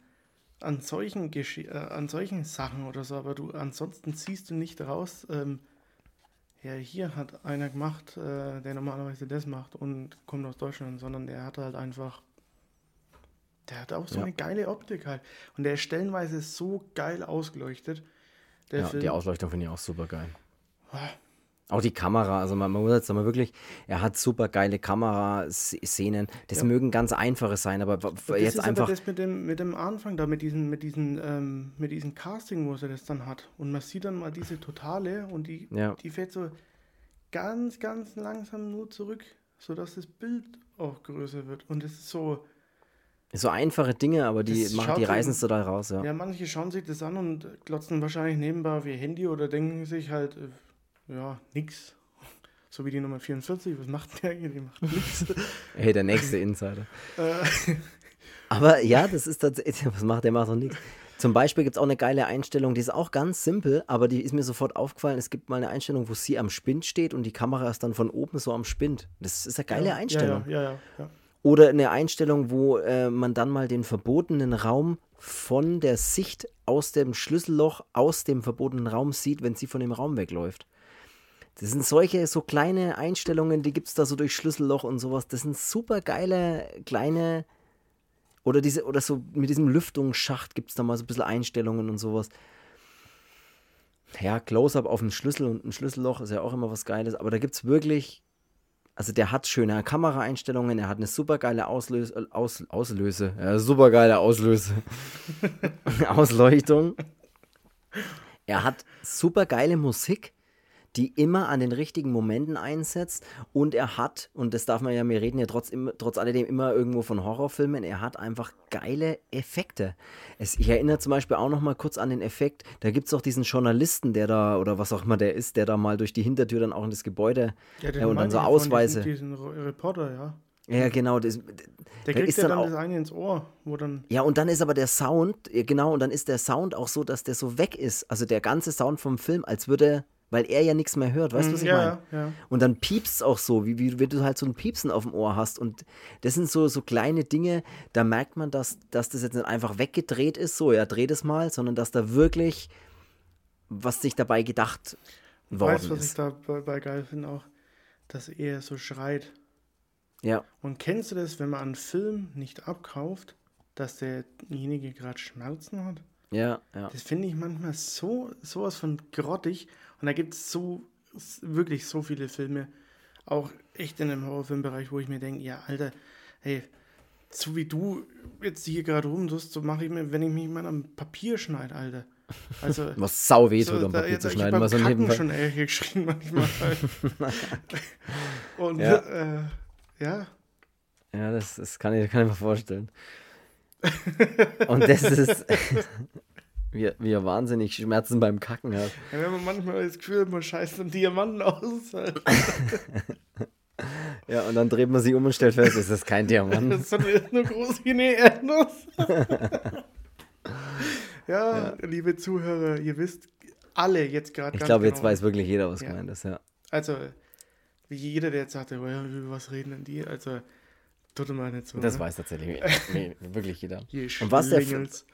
an solchen, äh, an solchen Sachen oder so, aber du ansonsten ziehst du nicht raus, ähm, ja, hier hat einer gemacht, äh, der normalerweise das macht und kommt aus Deutschland, sondern der hat halt einfach, der hat auch so ja. eine geile Optik halt. Und der ist stellenweise so geil ausgeleuchtet. ja, Film. die Ausleuchtung finde ich auch super geil. Auch die Kamera, also man, man muss jetzt mal wirklich, er hat super geile Kameraszenen. Das ja. mögen ganz einfache sein, aber das jetzt ist einfach. Aber das mit dem, mit dem Anfang da, mit diesen, mit diesen, ähm, mit diesen Casting, wo er das dann hat. Und man sieht dann mal diese Totale und die, ja. die fährt so ganz, ganz langsam nur zurück, sodass das Bild auch größer wird. Und es ist so. So einfache Dinge, aber die, machen, die reißen es da raus, ja. Ja, manche schauen sich das an und glotzen wahrscheinlich nebenbei auf ihr Handy oder denken sich halt, äh, ja, nix. So wie die Nummer 44, was macht der eigentlich? Die macht nix. hey, der nächste Insider. Äh. Aber ja, das ist tatsächlich, was macht der? Macht doch nichts. Zum Beispiel gibt es auch eine geile Einstellung, die ist auch ganz simpel, aber die ist mir sofort aufgefallen. Es gibt mal eine Einstellung, wo sie am Spind steht und die Kamera ist dann von oben so am Spind. Das ist eine geile ja, Einstellung. Ja, ja, Oder eine Einstellung, wo äh, man dann mal den verbotenen Raum von der Sicht aus dem Schlüsselloch aus dem verbotenen Raum sieht, wenn sie von dem Raum wegläuft. Das sind solche, so kleine Einstellungen, die gibt es da so durch Schlüsselloch und sowas. Das sind super geile, kleine. Oder diese, oder so mit diesem Lüftungsschacht gibt es da mal so ein bisschen Einstellungen und sowas. Ja, Close-up auf einen Schlüssel und ein Schlüsselloch ist ja auch immer was Geiles, aber da gibt es wirklich. Also der hat schöne Kameraeinstellungen, er hat eine super geile Auslöse, Aus, Auslöse, ja, super geile Auslöse. Ausleuchtung. Er hat super geile Musik die immer an den richtigen Momenten einsetzt und er hat, und das darf man ja, wir reden ja trotz, trotz alledem immer irgendwo von Horrorfilmen, er hat einfach geile Effekte. Es, ich erinnere zum Beispiel auch noch mal kurz an den Effekt, da gibt es auch diesen Journalisten, der da, oder was auch immer der ist, der da mal durch die Hintertür dann auch in das Gebäude ja, äh, und dann so Ausweise. Diesen, diesen Reporter, ja. Ja, genau. Das, der kriegt ist ja dann, dann das eine ins Ohr, wo dann. Ja, und dann ist aber der Sound, genau, und dann ist der Sound auch so, dass der so weg ist. Also der ganze Sound vom Film, als würde weil er ja nichts mehr hört. Weißt du, was ich ja, meine? Ja. Und dann piepst es auch so, wie, wie, wie du halt so ein Piepsen auf dem Ohr hast. Und das sind so, so kleine Dinge, da merkt man, dass, dass das jetzt nicht einfach weggedreht ist, so, ja, dreht es mal, sondern dass da wirklich was sich dabei gedacht worden weißt, was ist. was ich dabei geil finde auch? Dass er so schreit. Ja. Und kennst du das, wenn man einen Film nicht abkauft, dass derjenige gerade Schmerzen hat? Ja, ja. Das finde ich manchmal so sowas von grottig. Und da gibt es so, wirklich so viele Filme, auch echt in dem Horrorfilmbereich, wo ich mir denke, ja, Alter, hey, so wie du jetzt hier gerade rumtust, so mache ich mir, wenn ich mich mal am Papier schneide, Alter. Also, was sau weh tut, so, am Papier da, zu schneiden. Ich habe schon ehrlich geschrien manchmal. Und ja. Äh, ja. Ja, das, das kann, ich, kann ich mir vorstellen. Und das ist, wie, wie er wahnsinnig Schmerzen beim Kacken hat. Ja, wenn man manchmal das Gefühl hat, man scheißt einen Diamanten aus. ja, und dann dreht man sich um und stellt fest, es ist kein Diamant. das ist nur groß wie eine Erdnuss. ja, ja, liebe Zuhörer, ihr wisst alle jetzt gerade Ich glaube, jetzt genau, weiß wirklich jeder, was ja. gemeint ist, ja. Also, wie jeder, der jetzt sagt, ja, über was reden denn die? Also, Tut mal nicht so. Das ne? weiß tatsächlich wirklich jeder. Und was der,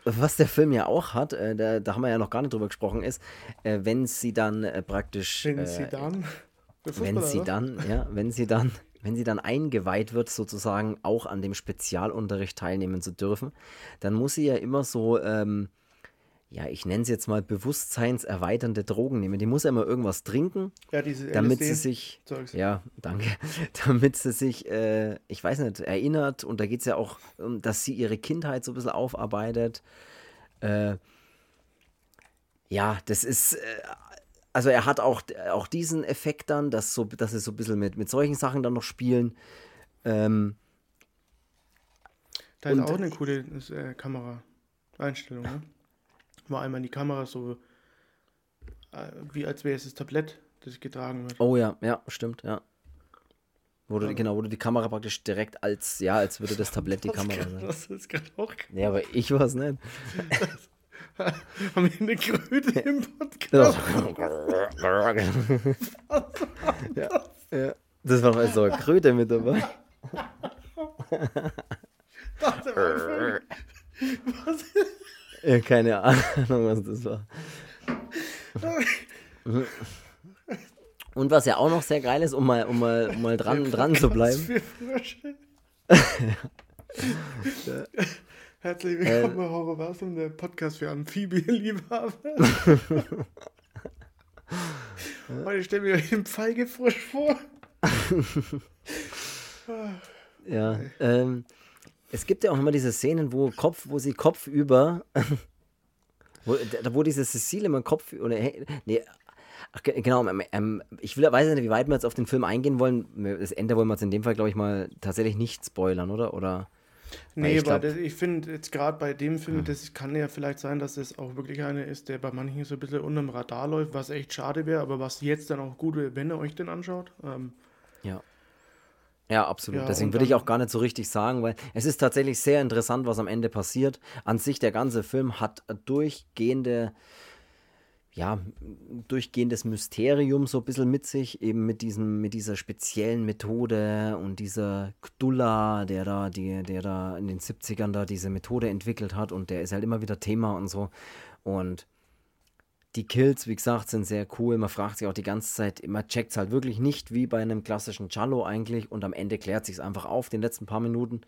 was der Film ja auch hat, äh, da, da, haben wir ja noch gar nicht drüber gesprochen, ist, äh, wenn sie dann äh, praktisch. Wenn äh, sie dann. Wenn sie dann, ja, wenn sie dann, wenn sie dann eingeweiht wird, sozusagen auch an dem Spezialunterricht teilnehmen zu dürfen, dann muss sie ja immer so. Ähm, ja, ich nenne es jetzt mal bewusstseinserweiternde Drogen nehmen. Die muss ja immer irgendwas trinken, ja, diese damit sie sich, Zeugs. ja, danke, damit sie sich, äh, ich weiß nicht, erinnert. Und da geht es ja auch, dass sie ihre Kindheit so ein bisschen aufarbeitet. Äh, ja, das ist, äh, also er hat auch, auch diesen Effekt dann, dass, so, dass sie so ein bisschen mit, mit solchen Sachen dann noch spielen. Ähm, da ist auch eine coole äh, Kamera-Einstellung, ne? War einmal in die Kamera so, äh, wie als wäre es das Tablett, das getragen wird. Oh ja, ja, stimmt, ja. Du, ja. Genau, du die Kamera praktisch direkt als, ja, als würde das Tablett die Kamera sein. Das ist gerade auch Ja, aber ich war es nicht. Haben wir eine Kröte im Podcast? ja, ja. Das war mal so eine Kröte mit dabei. was ist ja, keine Ahnung, was das war. Und was ja auch noch sehr geil ist, um mal, um mal, um mal dran, dran zu bleiben. ja. Herzlich willkommen bei äh, Horrorversum, der Podcast für Amphibienliebhaber. Heute stellen wir euch den Feigefrosch vor. ja, ähm, es gibt ja auch immer diese Szenen, wo Kopf, wo sie Kopf über, wo, wo diese Cecile immer Kopf oder nee, ach, genau, ähm, ähm, ich will, weiß nicht, wie weit wir jetzt auf den Film eingehen wollen. Das Ende wollen wir jetzt in dem Fall, glaube ich, mal tatsächlich nicht spoilern, oder? Oder? Nee, ich, glaub, ich finde jetzt gerade bei dem Film, hm. das kann ja vielleicht sein, dass das auch wirklich einer ist, der bei manchen so ein bisschen unterm Radar läuft, was echt schade wäre, aber was jetzt dann auch gut wäre, wenn ihr euch den anschaut. Ähm, ja. Absolut. Ja, Deswegen würde ich auch gar nicht so richtig sagen, weil es ist tatsächlich sehr interessant, was am Ende passiert. An sich, der ganze Film hat durchgehende, ja, durchgehendes Mysterium so ein bisschen mit sich, eben mit diesem, mit dieser speziellen Methode und dieser Kdulla, der da, die, der da in den 70ern da diese Methode entwickelt hat und der ist halt immer wieder Thema und so. Und die Kills, wie gesagt, sind sehr cool. Man fragt sich auch die ganze Zeit, man checkt es halt wirklich nicht wie bei einem klassischen Cello eigentlich und am Ende klärt sich es einfach auf, den letzten paar Minuten.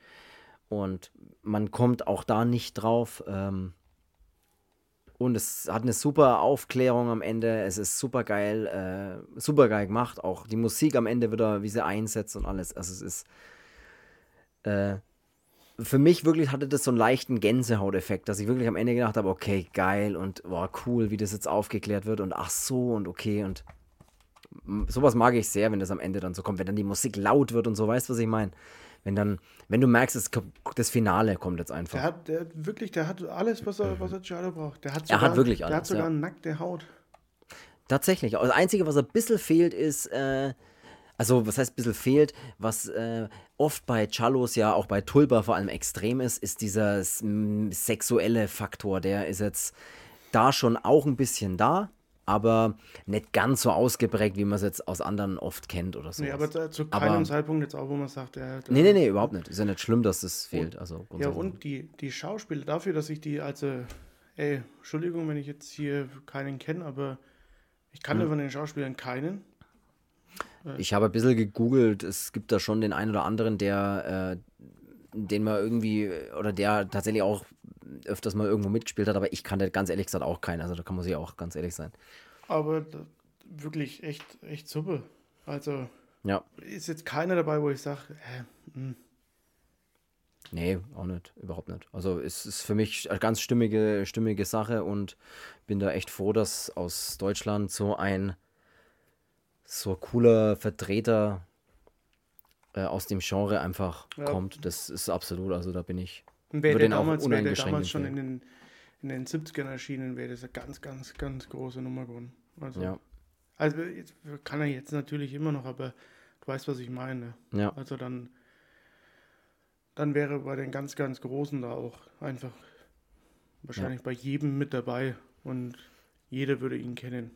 Und man kommt auch da nicht drauf. Ähm, und es hat eine super Aufklärung am Ende. Es ist super geil, äh, super geil gemacht. Auch die Musik am Ende wieder, wie sie einsetzt und alles. Also es ist äh, für mich wirklich hatte das so einen leichten Gänsehauteffekt, dass ich wirklich am Ende gedacht habe, okay, geil und war oh, cool, wie das jetzt aufgeklärt wird und ach so und okay und sowas mag ich sehr, wenn das am Ende dann so kommt, wenn dann die Musik laut wird und so, weißt du, was ich meine? Wenn dann, wenn du merkst, es, das Finale kommt jetzt einfach. Der hat, der wirklich, der hat alles, was er, was er Giallo braucht. Der hat sogar, er hat wirklich alles. Der hat sogar ja. nackte Haut. Tatsächlich. Das Einzige, was ein bisschen fehlt, ist, äh, also was heißt ein bisschen fehlt, was äh, oft bei Cellos ja auch bei Tulba vor allem extrem ist, ist dieser sexuelle Faktor. Der ist jetzt da schon auch ein bisschen da, aber nicht ganz so ausgeprägt, wie man es jetzt aus anderen oft kennt oder so. Nee, aber zu keinem aber, Zeitpunkt jetzt auch, wo man sagt, der Nee, nee, nee, überhaupt nicht. Ist ja nicht schlimm, dass das fehlt. Also ja, und die, die Schauspieler, dafür, dass ich die, also, ey, Entschuldigung, wenn ich jetzt hier keinen kenne, aber ich kannte hm. von den Schauspielern keinen. Ich habe ein bisschen gegoogelt, es gibt da schon den einen oder anderen, der, äh, den man irgendwie, oder der tatsächlich auch öfters mal irgendwo mitgespielt hat, aber ich kannte ganz ehrlich gesagt auch keinen, also da kann man sich auch ganz ehrlich sein. Aber wirklich echt, echt super. Also ja. ist jetzt keiner dabei, wo ich sage, äh, hm. Nee, auch nicht, überhaupt nicht. Also es ist für mich eine ganz stimmige, stimmige Sache und bin da echt froh, dass aus Deutschland so ein so cooler Vertreter äh, aus dem Genre einfach ja. kommt. Das ist absolut, also da bin ich. Und wäre der, damals, wär der damals schon in den, in den 70ern erschienen, wäre das eine ganz, ganz, ganz große Nummer geworden. Also, ja. also kann er jetzt natürlich immer noch, aber du weißt, was ich meine. Ja. Also dann, dann wäre bei den ganz, ganz Großen da auch einfach wahrscheinlich ja. bei jedem mit dabei und jeder würde ihn kennen.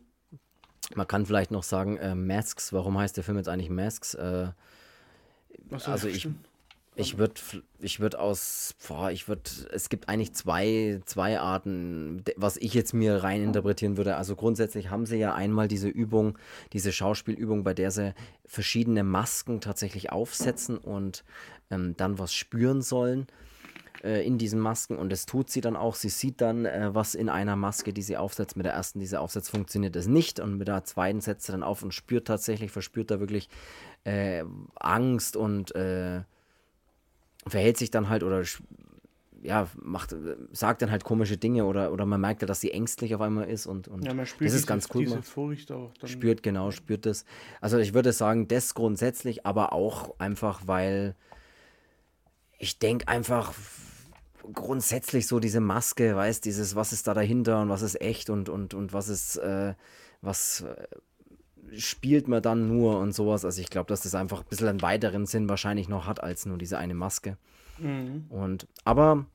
Man kann vielleicht noch sagen, äh, Masks, warum heißt der Film jetzt eigentlich Masks? Äh, so, also ich, ich würde ich würd aus, boah, ich würde, es gibt eigentlich zwei, zwei Arten, was ich jetzt mir rein interpretieren würde. Also grundsätzlich haben sie ja einmal diese Übung, diese Schauspielübung, bei der sie verschiedene Masken tatsächlich aufsetzen und ähm, dann was spüren sollen äh, in diesen Masken und das tut sie dann auch. Sie sieht dann, äh, was in einer Maske, die sie aufsetzt. Mit der ersten, die sie aufsetzt, funktioniert es nicht und mit der zweiten setzt sie dann auf und spürt tatsächlich, verspürt da wirklich äh, Angst und äh, verhält sich dann halt oder ja, macht, sagt dann halt komische Dinge oder, oder man merkt ja, dass sie ängstlich auf einmal ist und, und ja, man spürt das ist diese, ganz cool. Diese Furcht auch spürt, genau, spürt das. Also ich würde sagen, das grundsätzlich, aber auch einfach, weil ich denke einfach, grundsätzlich so diese Maske, weißt, dieses, was ist da dahinter und was ist echt und, und, und was ist, äh, was äh, spielt man dann nur und sowas. Also ich glaube, dass das einfach ein bisschen einen weiteren Sinn wahrscheinlich noch hat als nur diese eine Maske. Mhm. Und, aber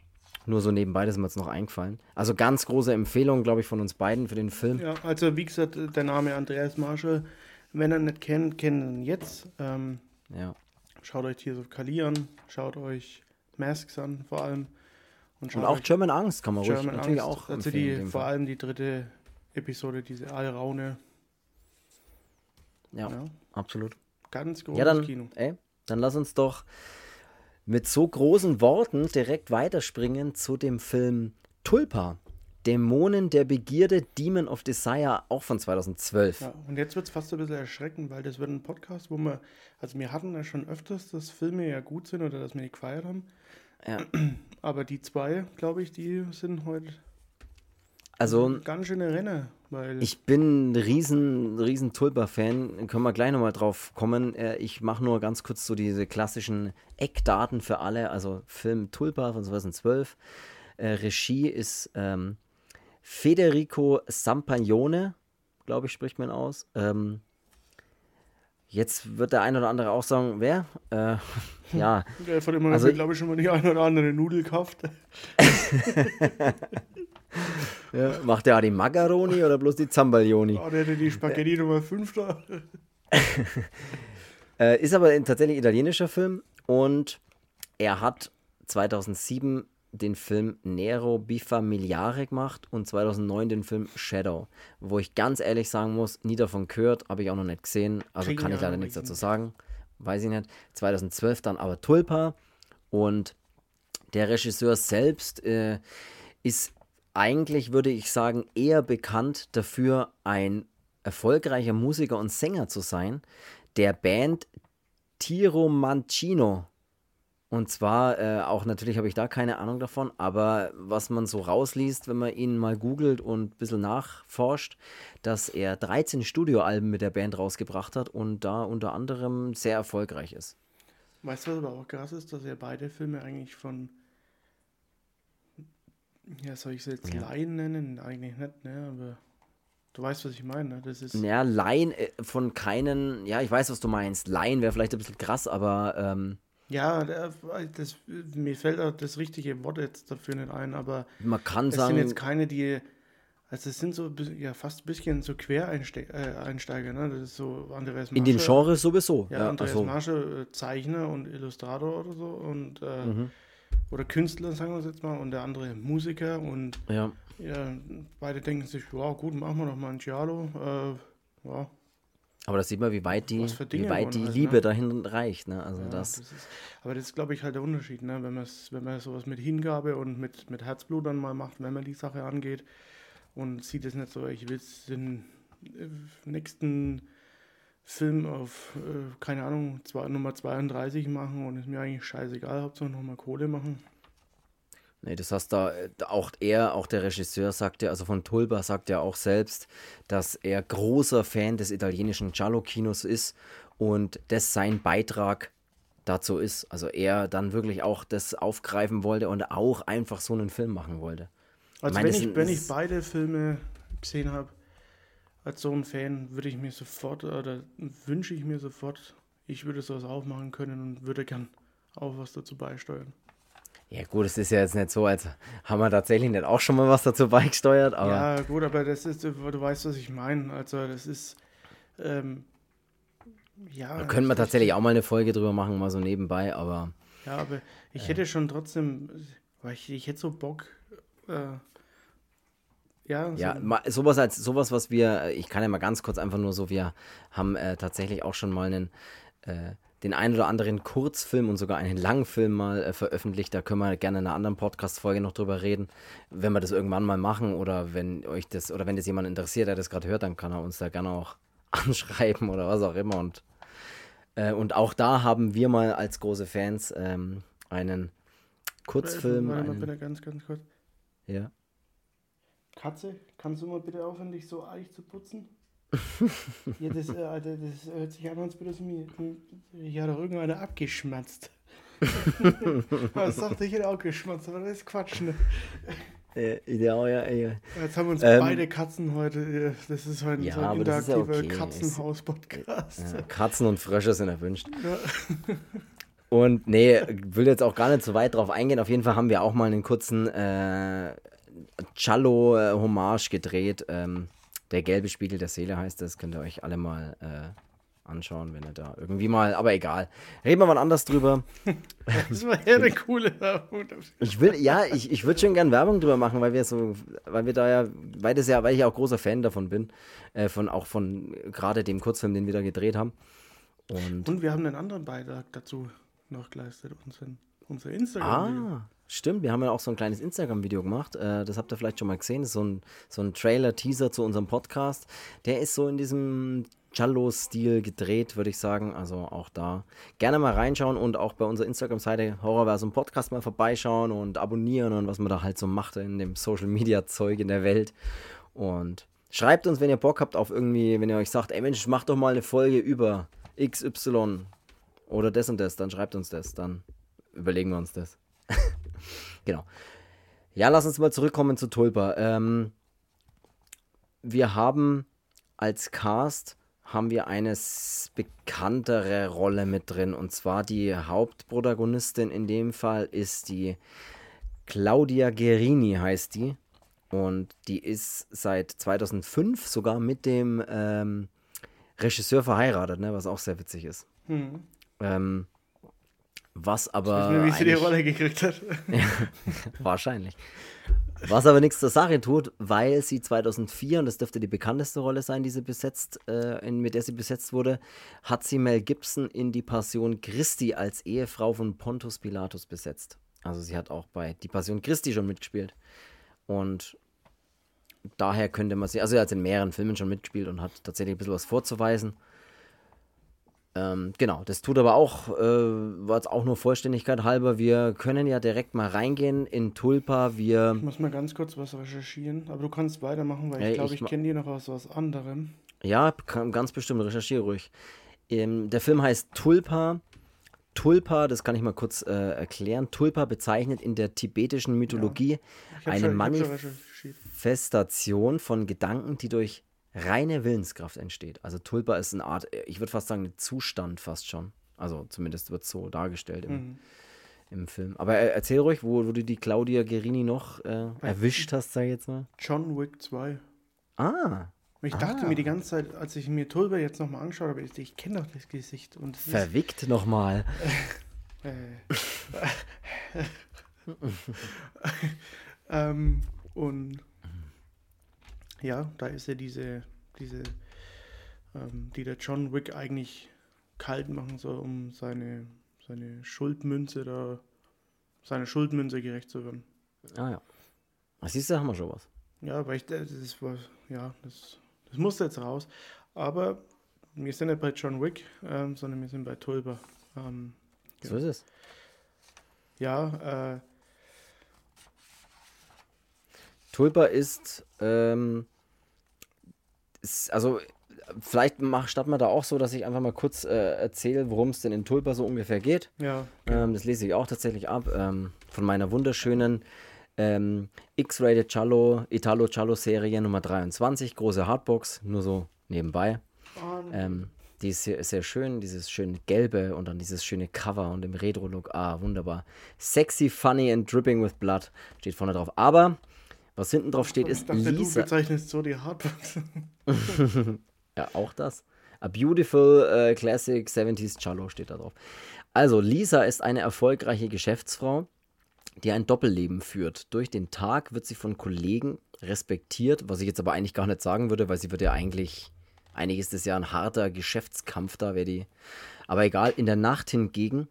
nur so nebenbei, das ist mir jetzt noch eingefallen. Also ganz große Empfehlung, glaube ich, von uns beiden für den Film. Ja, also wie gesagt, der Name Andreas Marschall, wenn er nicht kennt, kennt ihn jetzt. Ähm, ja. Schaut euch hier so Kali an, schaut euch Masks an vor allem. Und, und auch German Angst kann man German ruhig natürlich Angst, auch also die, Vor allem die dritte Episode, diese Allraune. Ja, ja, absolut. Ganz großes ja, dann, Kino. Ey, dann lass uns doch mit so großen Worten direkt weiterspringen zu dem Film Tulpa. Dämonen der Begierde, Demon of Desire, auch von 2012. Ja, und jetzt wird es fast ein bisschen erschreckend, weil das wird ein Podcast, wo wir, also wir hatten ja schon öfters, dass Filme ja gut sind oder dass wir nicht gefeiert haben. Ja. Aber die zwei, glaube ich, die sind heute also, ganz schöne Renner. Weil ich bin ein riesen, riesen Tulpa-Fan. Können wir gleich nochmal drauf kommen. Äh, ich mache nur ganz kurz so diese klassischen Eckdaten für alle. Also Film Tulpa von 2012. Äh, Regie ist ähm, Federico Sampagnone, glaube ich, spricht man aus. Ähm, Jetzt wird der ein oder andere auch sagen, wer? Äh, ja. Der von dem also, glaube ich, schon mal die ein oder andere Nudel gekauft. ja, macht der auch die Macaroni oder bloß die Zambaglioni? Oh, der hätte die Spaghetti Nummer 5 da. äh, ist aber ein tatsächlich italienischer Film und er hat 2007 den Film Nero Bifamiliare gemacht und 2009 den Film Shadow, wo ich ganz ehrlich sagen muss, nie davon gehört, habe ich auch noch nicht gesehen, also Kriegen kann ich leider nichts dazu sagen, weiß ich nicht. 2012 dann aber Tulpa und der Regisseur selbst äh, ist eigentlich, würde ich sagen, eher bekannt dafür, ein erfolgreicher Musiker und Sänger zu sein, der Band Tiro Mancino und zwar, äh, auch natürlich habe ich da keine Ahnung davon, aber was man so rausliest, wenn man ihn mal googelt und ein bisschen nachforscht, dass er 13 Studioalben mit der Band rausgebracht hat und da unter anderem sehr erfolgreich ist. Weißt du, was aber auch krass ist, dass er beide Filme eigentlich von, ja, soll ich sie jetzt ja. Laien nennen? Eigentlich nicht, ne, aber Du weißt, was ich meine, ne? Das ist. Ja, Laien äh, von keinen. Ja, ich weiß, was du meinst. Laien wäre vielleicht ein bisschen krass, aber ähm, ja, das, mir fällt auch das richtige Wort jetzt dafür nicht ein, aber man kann es sagen, sind jetzt keine, die, also es sind so ja fast ein bisschen so Quereinsteiger, äh, ne? Das ist so Andreas. In den Genres sowieso. Ja, ja Andreas also. Marsche, äh, Zeichner und Illustrator oder so und äh, mhm. oder Künstler, sagen wir es jetzt mal, und der andere Musiker und ja. ja beide denken sich, ja gut, machen wir noch mal ein Giallo, äh, ja, aber das sieht man, wie weit die, wie weit die halt, Liebe ne? dahin reicht. Ne? Also ja, das, das ist, aber das ist, glaube ich, halt der Unterschied, ne? wenn, wenn man sowas mit Hingabe und mit, mit Herzblut dann mal macht, wenn man die Sache angeht und sieht es nicht so, ich will den äh, nächsten Film auf, äh, keine Ahnung, zwei, Nummer 32 machen und ist mir eigentlich scheißegal, Hauptsache nochmal Kohle machen. Nee, das heißt da, auch er, auch der Regisseur sagt ja, also von Tulba sagt ja auch selbst, dass er großer Fan des italienischen Giallo-Kinos ist und das sein Beitrag dazu ist. Also er dann wirklich auch das aufgreifen wollte und auch einfach so einen Film machen wollte. Also ich meine, wenn, ich, wenn ich beide Filme gesehen habe, als so ein Fan, würde ich mir sofort, oder wünsche ich mir sofort, ich würde sowas aufmachen können und würde gern auch was dazu beisteuern. Ja, gut, es ist ja jetzt nicht so, als haben wir tatsächlich nicht auch schon mal was dazu beigesteuert. Aber ja, gut, aber das ist, du weißt, was ich meine. Also, das ist, ähm, ja. Da können wir tatsächlich auch mal eine Folge drüber machen, mal so nebenbei, aber. Ja, aber ich äh, hätte schon trotzdem, weil ich, ich hätte so Bock, äh, ja, so. ja sowas als sowas, was wir, ich kann ja mal ganz kurz einfach nur so, wir haben äh, tatsächlich auch schon mal einen äh, den einen oder anderen Kurzfilm und sogar einen Langfilm mal äh, veröffentlicht. Da können wir gerne in einer anderen Podcast-Folge noch drüber reden. Wenn wir das irgendwann mal machen oder wenn euch das oder wenn das jemand interessiert, der das gerade hört, dann kann er uns da gerne auch anschreiben oder was auch immer. Und, äh, und auch da haben wir mal als große Fans ähm, einen Kurzfilm. Warte mal bitte ganz, ganz kurz. Ja. Katze, kannst du mal bitte aufhören, dich so eich zu putzen? Ja, das, äh, das hört sich an, als würde es mir. Ja, doch irgendeiner abgeschmatzt. Was sagte ich, hätte auch geschmatzt, aber das ist Quatsch, ne? Äh, ja, ja, ja. Jetzt haben wir uns ähm, beide Katzen heute. Das ist ein, ja, so ein interaktiver ja okay. Katzenhaus-Podcast. Ja, Katzen und Frösche sind erwünscht. Ja. Und nee, will jetzt auch gar nicht so weit drauf eingehen. Auf jeden Fall haben wir auch mal einen kurzen äh, Cello-Hommage gedreht. Ähm, der gelbe Spiegel der Seele heißt das. Könnt ihr euch alle mal äh, anschauen, wenn ihr da irgendwie mal. Aber egal. Reden wir mal anders drüber. das war ja eine coole Werbung. Ich will, ja, ich, ich würde schon gern Werbung drüber machen, weil wir so, weil wir da ja, weil das ja, weil ich ja auch großer Fan davon bin. Äh, von auch von gerade dem Kurzfilm, den wir da gedreht haben. Und, Und wir haben einen anderen Beitrag dazu noch geleistet, unseren, unser Instagram. Ah, Stimmt, wir haben ja auch so ein kleines Instagram-Video gemacht. Äh, das habt ihr vielleicht schon mal gesehen. Das ist so ein, so ein Trailer-Teaser zu unserem Podcast. Der ist so in diesem Giallo-Stil gedreht, würde ich sagen. Also auch da gerne mal reinschauen und auch bei unserer Instagram-Seite Horrorversum Podcast mal vorbeischauen und abonnieren und was man da halt so macht in dem Social-Media-Zeug in der Welt. Und schreibt uns, wenn ihr Bock habt auf irgendwie, wenn ihr euch sagt, ey Mensch, mach doch mal eine Folge über XY oder das und das, dann schreibt uns das, dann überlegen wir uns das. Genau. Ja, lass uns mal zurückkommen zu Tulpa. Ähm, wir haben als Cast haben wir eine bekanntere Rolle mit drin. Und zwar die Hauptprotagonistin in dem Fall ist die Claudia Guerini, heißt die. Und die ist seit 2005 sogar mit dem ähm, Regisseur verheiratet, ne? was auch sehr witzig ist. Mhm. Ähm, was aber. Ich weiß nicht, wie sie die Rolle gekriegt hat. wahrscheinlich. Was aber nichts zur Sache tut, weil sie 2004, und das dürfte die bekannteste Rolle sein, die sie besetzt, äh, in, mit der sie besetzt wurde, hat sie Mel Gibson in die Passion Christi als Ehefrau von Pontus Pilatus besetzt. Also sie hat auch bei Die Passion Christi schon mitgespielt. Und daher könnte man sie, also er hat in mehreren Filmen schon mitgespielt und hat tatsächlich ein bisschen was vorzuweisen. Ähm, genau, das tut aber auch, äh, war jetzt auch nur Vollständigkeit halber. Wir können ja direkt mal reingehen in Tulpa. Wir ich muss mal ganz kurz was recherchieren, aber du kannst weitermachen, weil ich glaube, ich, ich kenne die noch aus was anderem. Ja, ganz bestimmt, recherchiere ruhig. Ähm, der Film heißt Tulpa. Tulpa, das kann ich mal kurz äh, erklären. Tulpa bezeichnet in der tibetischen Mythologie ja. eine schon, Manifestation von Gedanken, die durch reine Willenskraft entsteht. Also Tulpa ist eine Art, ich würde fast sagen, ein Zustand fast schon. Also zumindest wird es so dargestellt im, mhm. im Film. Aber erzähl ruhig, wo, wo du die Claudia Gerini noch äh, erwischt hast, sag ich jetzt mal. John Wick 2. Ah. ich dachte ah. mir die ganze Zeit, als ich mir Tulpa jetzt nochmal angeschaut habe, ich, ich kenne doch das Gesicht. Und Verwickt nochmal. äh, ähm, und ja, da ist ja diese, diese, ähm, die der John Wick eigentlich kalt machen soll, um seine, seine Schuldmünze da, seine Schuldmünze gerecht zu werden. Ah ja. Was siehst du, haben wir schon was. Ja, weil ich, das ist, ja, das, das muss jetzt raus. Aber wir sind nicht bei John Wick, ähm, sondern wir sind bei Tulba. Ähm, ja. So ist es. Ja, äh, Tulpa ist ähm, ist, also vielleicht mach, starten wir da auch so, dass ich einfach mal kurz äh, erzähle, worum es denn in Tulpa so ungefähr geht. Ja. Ähm, das lese ich auch tatsächlich ab ähm, von meiner wunderschönen ähm, X-Rated Cello, Italo Cello Serie Nummer 23, große Hardbox, nur so nebenbei. Um. die ist sehr, sehr schön, dieses schöne gelbe und dann dieses schöne Cover und im Retro-Look. Ah, wunderbar. Sexy, funny and dripping with blood steht vorne drauf. Aber was hinten drauf steht, ist dachte, Lisa. Du bezeichnest so die Hardbox. ja, auch das. A Beautiful uh, Classic 70s Cello steht da drauf. Also, Lisa ist eine erfolgreiche Geschäftsfrau, die ein Doppelleben führt. Durch den Tag wird sie von Kollegen respektiert, was ich jetzt aber eigentlich gar nicht sagen würde, weil sie wird ja eigentlich, eigentlich ist es ja ein harter Geschäftskampf da, wäre die. Aber egal, in der Nacht hingegen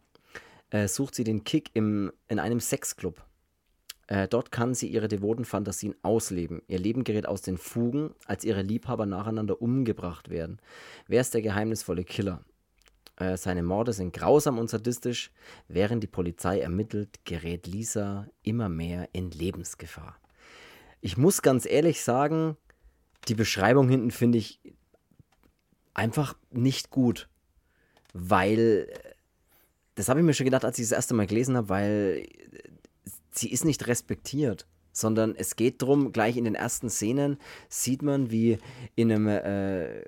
äh, sucht sie den Kick im, in einem Sexclub. Äh, dort kann sie ihre devoten Fantasien ausleben. Ihr Leben gerät aus den Fugen, als ihre Liebhaber nacheinander umgebracht werden. Wer ist der geheimnisvolle Killer? Äh, seine Morde sind grausam und sadistisch. Während die Polizei ermittelt, gerät Lisa immer mehr in Lebensgefahr. Ich muss ganz ehrlich sagen, die Beschreibung hinten finde ich einfach nicht gut. Weil, das habe ich mir schon gedacht, als ich das erste Mal gelesen habe, weil sie ist nicht respektiert, sondern es geht darum, gleich in den ersten Szenen sieht man, wie in einem, äh,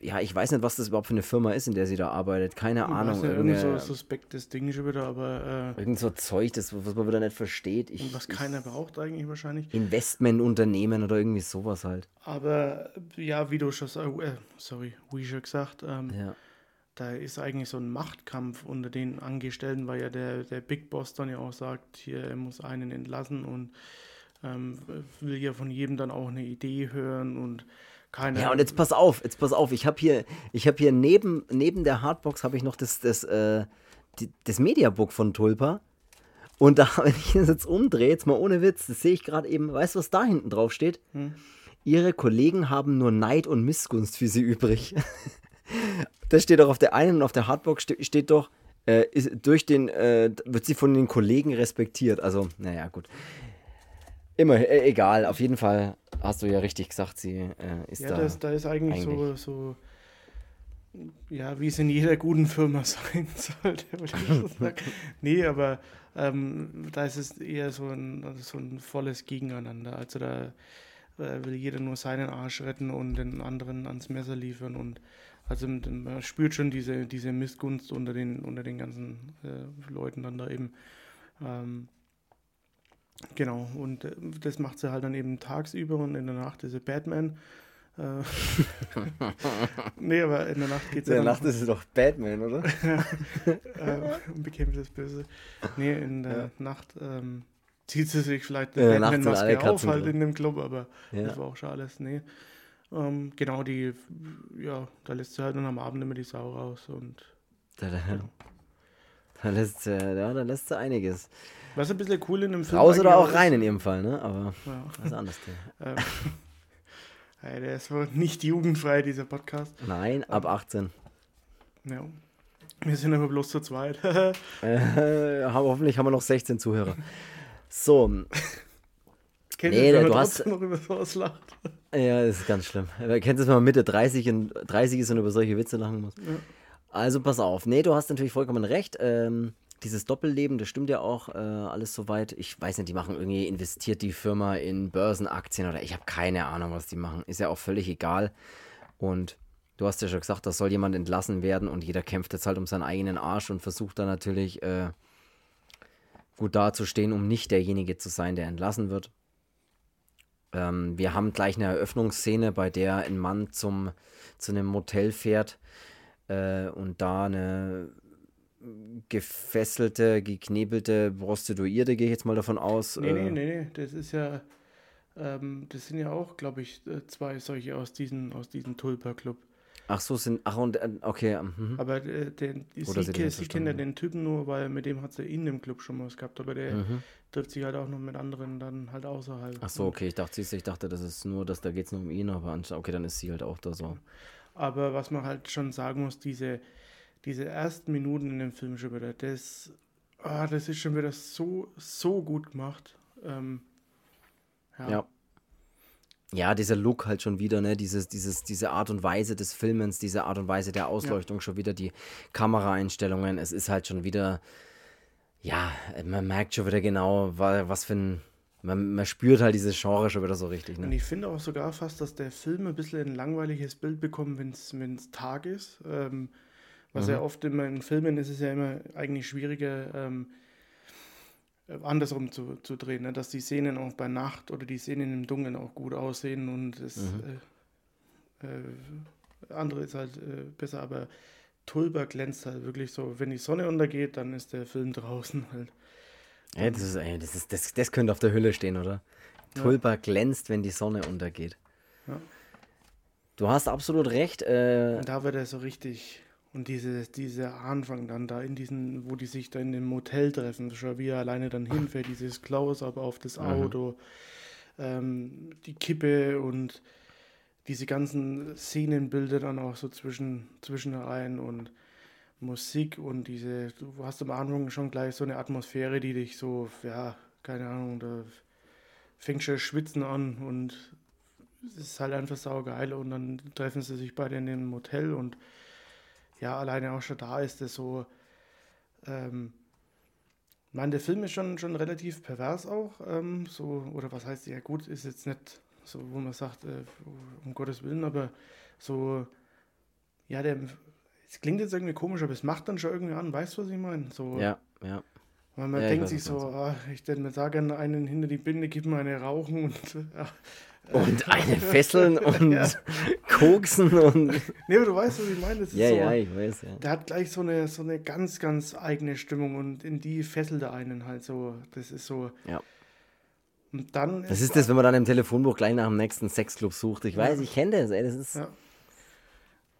ja, ich weiß nicht, was das überhaupt für eine Firma ist, in der sie da arbeitet. Keine ich Ahnung. Ja, irgend so suspektes Ding schon wieder, aber. Äh, irgend so Zeug, das, was man wieder nicht versteht. Ich, was keiner ich, braucht eigentlich wahrscheinlich. Investmentunternehmen oder irgendwie sowas halt. Aber ja, wie du schon, äh, sorry, wie schon gesagt, ähm, ja da ist eigentlich so ein Machtkampf unter den Angestellten, weil ja der, der Big Boss dann ja auch sagt, hier, er muss einen entlassen und ähm, will ja von jedem dann auch eine Idee hören und keine Ja, und jetzt pass auf, jetzt pass auf, ich habe hier, ich habe hier neben, neben der Hardbox habe ich noch das, das, äh, die, das Mediabook von Tulpa. Und da, wenn ich das jetzt umdrehe, jetzt mal ohne Witz, das sehe ich gerade eben, weißt du, was da hinten drauf steht? Hm. Ihre Kollegen haben nur Neid und Missgunst für sie übrig. Das steht doch auf der einen und auf der Hardbox ste steht doch, äh, ist, durch den, äh, wird sie von den Kollegen respektiert. Also, naja, gut. Immer, äh, egal, auf jeden Fall hast du ja richtig gesagt, sie äh, ist ja, da. Ja, das, da ist eigentlich, eigentlich, so, so, ja, wie es in jeder guten Firma sein sollte, würde ich so sagen. nee, aber ähm, da ist es eher so ein, so ein volles Gegeneinander. Also da will jeder nur seinen Arsch retten und den anderen ans Messer liefern und Also man spürt schon diese, diese Missgunst unter den, unter den ganzen äh, Leuten dann da eben. Ähm, genau, und äh, das macht sie halt dann eben tagsüber und in der Nacht ist sie Batman. Äh, nee, aber in der Nacht geht es ja. In der Nacht ist es doch Batman, oder? äh, bekämpft das Böse. Nee, in der ja. Nacht ähm, zieht sie sich vielleicht eine Batman-Maske auf, halt in dem Club, aber ja. das war auch schon alles. Nee. Ähm, genau, die, ja, da lässt sie halt dann am Abend immer die Sau raus und. Da, da, genau. da lässt sie, ja, da lässt sie einiges. Was ein bisschen cool in dem Film Raus oder auch rein in ihrem Fall, ne? Aber ja. das ist anders. ähm, hey, der ist wohl nicht jugendfrei, dieser Podcast. Nein, ab 18. Ja. Wir sind aber bloß zu zweit. äh, hoffentlich haben wir noch 16 Zuhörer. So. Kennt nee, wenn du hast noch über sowas lacht? Ja, das ist ganz schlimm. Aber kennst du es, wenn man Mitte 30, und 30 ist und über solche Witze lachen muss? Ja. Also pass auf. Nee, du hast natürlich vollkommen recht. Ähm, dieses Doppelleben, das stimmt ja auch äh, alles soweit. Ich weiß nicht, die machen irgendwie, investiert die Firma in Börsenaktien oder ich habe keine Ahnung, was die machen. Ist ja auch völlig egal. Und du hast ja schon gesagt, da soll jemand entlassen werden und jeder kämpft jetzt halt um seinen eigenen Arsch und versucht dann natürlich äh, gut dazustehen, um nicht derjenige zu sein, der entlassen wird. Ähm, wir haben gleich eine Eröffnungsszene, bei der ein Mann zum, zu einem Motel fährt äh, und da eine gefesselte, geknebelte Prostituierte, gehe ich jetzt mal davon aus. Nee, nee, äh, nee, nee, das ist ja, ähm, das sind ja auch, glaube ich, äh, zwei solche aus diesem aus diesen Tulpa-Club. Ach so, sind, ach und, äh, okay. Mhm. Aber äh, den, sie, sie, sie kennt ja den Typen nur, weil mit dem hat sie in dem Club schon was gehabt, aber der mhm. trifft sich halt auch noch mit anderen dann halt außerhalb. Ach so, okay, ich dachte, ich dachte, das ist nur, dass da geht es nur um ihn, aber okay, dann ist sie halt auch da so. Aber was man halt schon sagen muss, diese, diese ersten Minuten in dem Film schon wieder, das, ah, das ist schon wieder so, so gut gemacht. Ähm, ja. ja ja, dieser Look halt schon wieder, ne, dieses, dieses, diese Art und Weise des Filmens, diese Art und Weise der Ausleuchtung, ja. schon wieder die Kameraeinstellungen, es ist halt schon wieder, ja, man merkt schon wieder genau, was für ein, man, man spürt halt dieses Genre schon wieder so richtig. Ne? Und ich finde auch sogar fast, dass der Film ein bisschen ein langweiliges Bild bekommt, wenn es Tag ist. Ähm, was mhm. ja oft immer in Filmen ist es ja immer eigentlich schwieriger, ähm, äh, andersrum zu, zu drehen, ne? dass die Szenen auch bei Nacht oder die Szenen im Dunkeln auch gut aussehen und das mhm. äh, äh, andere ist halt äh, besser, aber Tulba glänzt halt wirklich so, wenn die Sonne untergeht, dann ist der Film draußen halt. Ja, das, ist, das, ist, das, das könnte auf der Hülle stehen, oder? Ja. Tulba glänzt, wenn die Sonne untergeht. Ja. Du hast absolut recht. Äh, da wird er so richtig und diese, dieser Anfang dann da in diesen, wo die sich da in dem Motel treffen, schon wie er alleine dann hinfährt, dieses Close-up auf das. Auto, ähm, die Kippe und diese ganzen Szenenbilder dann auch so zwischen, zwischen rein und Musik und diese, du hast am Anfang schon gleich so eine Atmosphäre, die dich so, ja, keine Ahnung, da fängst schon schwitzen an und es ist halt einfach saugeil und dann treffen sie sich beide in dem Motel und ja, alleine auch schon da ist es so. Ähm, ich meine, der Film ist schon, schon relativ pervers auch. Ähm, so, oder was heißt ja gut, ist jetzt nicht so, wo man sagt, äh, um Gottes Willen, aber so, ja, der, es klingt jetzt irgendwie komisch, aber es macht dann schon irgendwie an, weißt du, was ich meine? So, ja, ja. Weil man ja, denkt sich so, ah, ich hätte mir sagen, einen hinter die Binde, gib mir eine rauchen und ja, und eine Fesseln und ja. Koksen und. Nee, aber du weißt, was ich meine. Das ist ja, so, ja, ich weiß, ja. Der hat gleich so eine, so eine ganz, ganz eigene Stimmung und in die fesselt er einen halt so. Das ist so. Ja. Und dann. Das ist, ist das, wenn man dann im Telefonbuch gleich nach dem nächsten Sexclub sucht. Ich weiß, ich kenne das, ey. Das ist. Ja.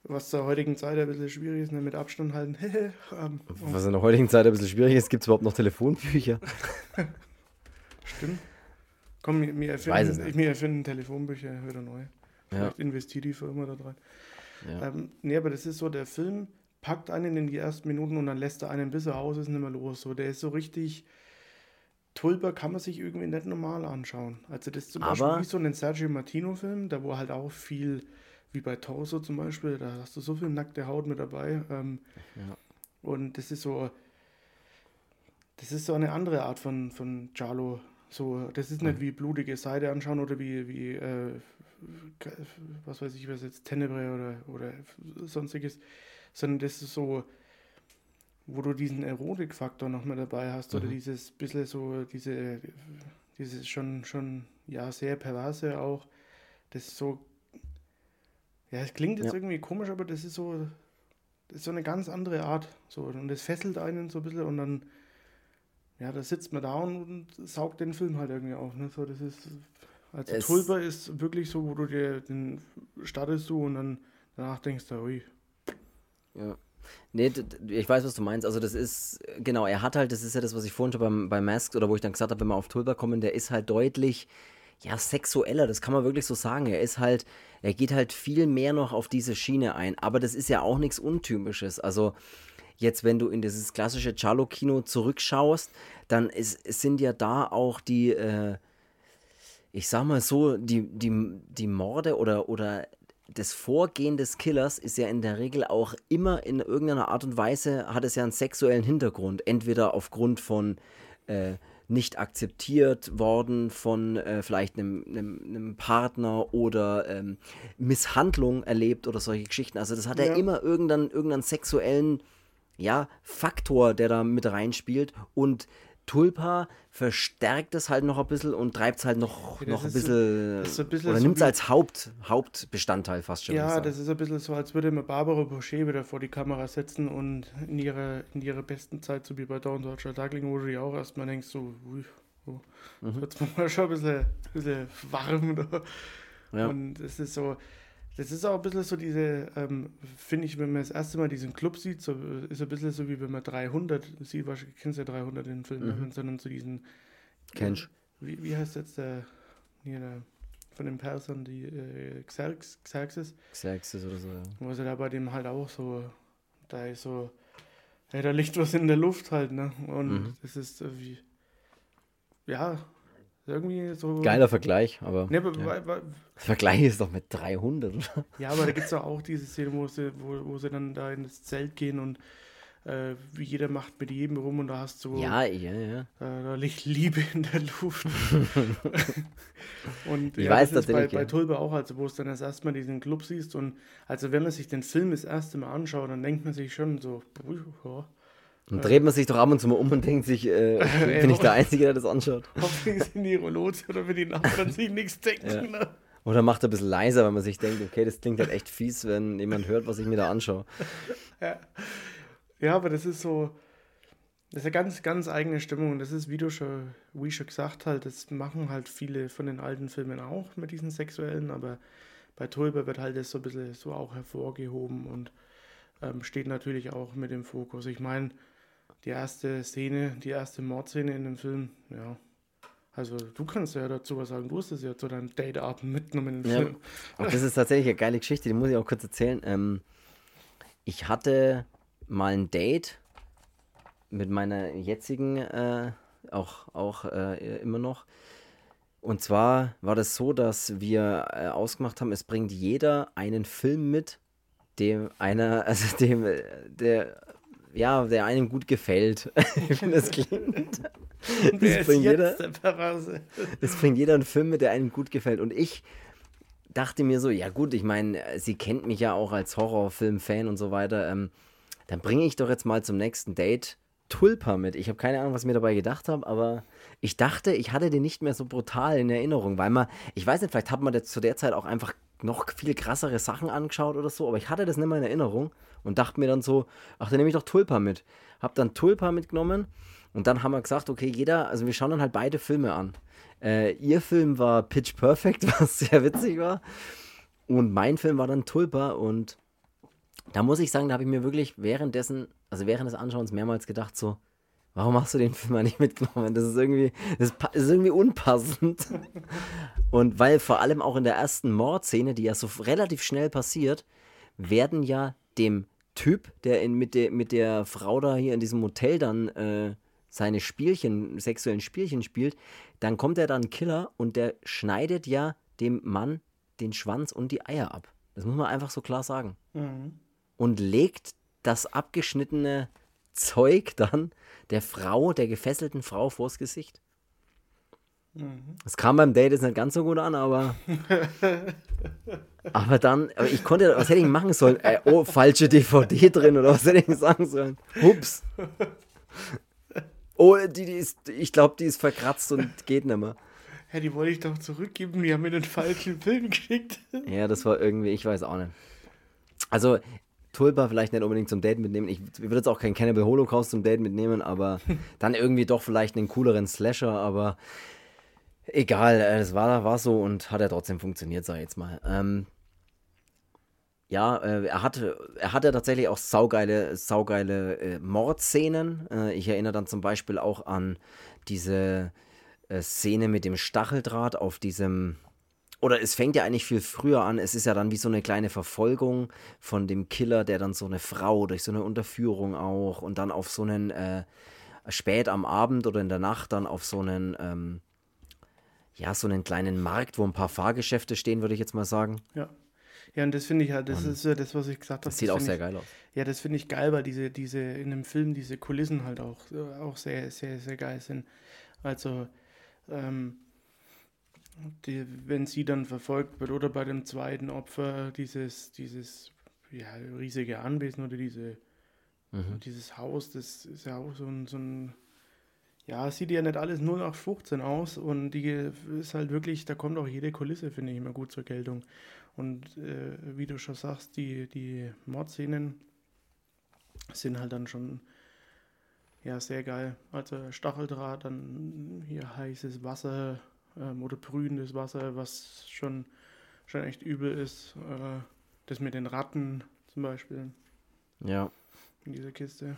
Was zur heutigen Zeit ein bisschen schwierig ist, ne, mit Abstand halten. ähm, Was in der heutigen Zeit ein bisschen schwierig ist, gibt es überhaupt noch Telefonbücher? Stimmt. Komm, wir, erfinden, wir erfinden Telefonbücher wieder neu. Vielleicht ja. investiert die Firma da dran. Ja. Ähm, nee, aber das ist so, der Film packt einen in die ersten Minuten und dann lässt er einen bis er aus ist nicht mehr los. So, der ist so richtig. Tulper kann man sich irgendwie nicht normal anschauen. Also das ist zum aber Beispiel wie so ein Sergio Martino-Film, da wo halt auch viel, wie bei Torso zum Beispiel, da hast du so viel nackte Haut mit dabei. Ähm, ja. Und das ist so, das ist so eine andere Art von, von Giallo So, das ist nicht wie blutige Seite anschauen oder wie, wie äh, was weiß ich, was jetzt Tenebre oder, oder sonstiges, sondern das ist so, wo du diesen Erotikfaktor noch mal dabei hast mhm. oder dieses bisschen so, diese, dieses schon, schon, ja, sehr perverse auch, das ist so, ja, es klingt jetzt ja. irgendwie komisch, aber das ist so, das ist so eine ganz andere Art, so, und das fesselt einen so ein bisschen und dann, ja, da sitzt man da und, und saugt den Film halt irgendwie auf, ne, so, das ist, also es Tulpa ist wirklich so, wo du dir den startest du und dann danach denkst du, ui. Ja. Nee, ich weiß, was du meinst. Also, das ist, genau, er hat halt, das ist ja das, was ich vorhin schon beim, bei Mask oder wo ich dann gesagt habe, wenn wir auf Tulpa kommen, der ist halt deutlich, ja, sexueller, das kann man wirklich so sagen. Er ist halt, er geht halt viel mehr noch auf diese Schiene ein. Aber das ist ja auch nichts Untypisches. Also, jetzt, wenn du in dieses klassische Charlo-Kino zurückschaust, dann ist, sind ja da auch die, äh, ich sag mal so, die, die, die Morde oder, oder das Vorgehen des Killers ist ja in der Regel auch immer in irgendeiner Art und Weise, hat es ja einen sexuellen Hintergrund. Entweder aufgrund von äh, nicht akzeptiert worden von äh, vielleicht einem, einem, einem, Partner oder ähm, Misshandlung erlebt oder solche Geschichten. Also das hat ja, ja immer irgendeinen, irgendeinen sexuellen ja, Faktor, der da mit reinspielt. Und Tulpa verstärkt es halt noch ein bisschen und treibt es halt noch, ja, noch ein bisschen, so, ein bisschen, oder so nimmt es als Haupt, Hauptbestandteil fast schon. Ja, das ist ein bisschen so, als würde man Barbara Boucher wieder vor die Kamera setzen und in ihrer, in ihrer besten Zeit, so wie bei Dawn Deutscher Duckling, wo du auch erstmal denkst, so, ui, oh, mhm. wird es mal schon ein bisschen, ein bisschen warm. Da. Ja. Und es ist so, das ist auch ein bisschen so diese, ähm, finde ich, wenn man das erste Mal diesen Club sieht, so, ist ein bisschen so wie wenn man 300 sieht, wahrscheinlich kennst du ja 300 in den Filmen, mhm. sondern so diesen. Kennst äh, wie, wie heißt jetzt der, hier der von den Persern, die äh, Xerx, Xerxes? Xerxes oder so, ja. Wo sie da bei dem halt auch so, da ist so, ja, da liegt was in der Luft halt, ne? Und mhm. das ist wie, ja, irgendwie so. Geiler Vergleich, aber. Ne, ja. Vergleich ist doch mit 300, oder? Ja, aber da gibt es auch diese Szene, wo sie, wo, wo sie dann da in das Zelt gehen und äh, wie jeder macht mit jedem rum und da hast du. Ja, ja, ja. Äh, da liegt Liebe in der Luft. und ich ja, weiß das ist bei, bei Tulpe auch, also wo es dann das erste Mal diesen Club siehst und also wenn man sich den Film das erste Mal anschaut, dann denkt man sich schon so, ja, dann dreht man sich doch ab und zu mal um und denkt sich, äh, bin ich der Einzige, der das anschaut? Hoffentlich sind die Rollos oder wenn die Nachbarn sich nichts denken. Ja. Ne? Oder macht er ein bisschen leiser, wenn man sich denkt, okay, das klingt halt echt fies, wenn jemand hört, was ich mir da anschaue. Ja, ja aber das ist so, das ist eine ganz, ganz eigene Stimmung. Und das ist, wie du schon, wie schon gesagt halt, das machen halt viele von den alten Filmen auch mit diesen sexuellen, aber bei Tulpe wird halt das so ein bisschen so auch hervorgehoben und ähm, steht natürlich auch mit im Fokus. Ich meine, die erste Szene, die erste Mordszene in dem Film, ja. Also du kannst ja dazu was sagen, du hast es ja zu deinem Dateabend mitgenommen ja. Film. Auch das ist tatsächlich eine geile Geschichte, die muss ich auch kurz erzählen. Ähm, ich hatte mal ein Date mit meiner jetzigen, äh, auch, auch äh, immer noch. Und zwar war das so, dass wir äh, ausgemacht haben, es bringt jeder einen Film mit, dem einer, also dem, der ja, der einem gut gefällt. Wie das klingt. Das bringt, jeder, das bringt jeder einen Film mit, der einem gut gefällt. Und ich dachte mir so, ja gut, ich meine, sie kennt mich ja auch als Horrorfilm-Fan und so weiter. Ähm, dann bringe ich doch jetzt mal zum nächsten Date Tulpa mit. Ich habe keine Ahnung, was ich mir dabei gedacht habe, aber ich dachte, ich hatte den nicht mehr so brutal in Erinnerung, weil man, ich weiß nicht, vielleicht hat man zu der Zeit auch einfach noch viel krassere Sachen angeschaut oder so, aber ich hatte das nicht mehr in Erinnerung und dachte mir dann so, ach, dann nehme ich doch Tulpa mit. Hab dann Tulpa mitgenommen und dann haben wir gesagt, okay, jeder, also wir schauen dann halt beide Filme an. Äh, ihr Film war Pitch Perfect, was sehr witzig war. Und mein Film war dann Tulpa und da muss ich sagen, da habe ich mir wirklich währenddessen, also während des Anschauens mehrmals gedacht, so, warum hast du den Film mal nicht mitgenommen? Das ist irgendwie, das ist irgendwie unpassend. Und weil vor allem auch in der ersten Mordszene, die ja so relativ schnell passiert, werden ja dem Typ, der in, mit, der, mit der Frau da hier in diesem Hotel dann äh, seine Spielchen, sexuellen Spielchen spielt, dann kommt er dann Killer und der schneidet ja dem Mann den Schwanz und die Eier ab. Das muss man einfach so klar sagen. Mhm. Und legt das abgeschnittene Zeug dann der Frau, der gefesselten Frau vors Gesicht. Es kam beim Date jetzt nicht ganz so gut an, aber. aber dann, aber ich konnte, was hätte ich machen sollen? Äh, oh, falsche DVD drin oder was hätte ich sagen sollen? Hups. Oh, die, die ist, ich glaube, die ist verkratzt und geht nicht mehr. Ja, die wollte ich doch zurückgeben, die haben mir den falschen Film geschickt. Ja, das war irgendwie, ich weiß auch nicht. Also, Tulpa vielleicht nicht unbedingt zum Date mitnehmen. Ich, würde jetzt auch keinen Cannibal Holocaust zum Date mitnehmen, aber dann irgendwie doch vielleicht einen cooleren Slasher, aber Egal, äh, es war, war so und hat ja trotzdem funktioniert, sag ich jetzt mal. Ähm, ja, äh, er hatte, er hatte tatsächlich auch saugeile, saugeile äh, Mordszenen. Äh, ich erinnere dann zum Beispiel auch an diese äh, Szene mit dem Stacheldraht auf diesem. Oder es fängt ja eigentlich viel früher an. Es ist ja dann wie so eine kleine Verfolgung von dem Killer, der dann so eine Frau durch so eine Unterführung auch und dann auf so einen äh, spät am Abend oder in der Nacht dann auf so einen ähm, ja, so einen kleinen Markt, wo ein paar Fahrgeschäfte stehen, würde ich jetzt mal sagen. Ja. Ja, und das finde ich halt, das und ist ja das, was ich gesagt habe. Das sieht das auch sehr ich, geil aus. Ja, das finde ich geil, weil diese, diese, in dem Film diese Kulissen halt auch, auch sehr, sehr, sehr geil sind. Also, ähm, die, wenn sie dann verfolgt wird oder bei dem zweiten Opfer dieses, dieses ja, riesige Anwesen oder diese, mhm. dieses Haus, das ist ja auch so ein, so ein ja, sieht ja nicht alles nur nach 15 aus und die ist halt wirklich, da kommt auch jede Kulisse, finde ich, immer gut zur Geltung. Und äh, wie du schon sagst, die, die Mordszenen sind halt dann schon ja, sehr geil. Also Stacheldraht, dann hier heißes Wasser ähm, oder brühendes Wasser, was schon, schon echt übel ist. Äh, das mit den Ratten zum Beispiel. Ja. In dieser Kiste.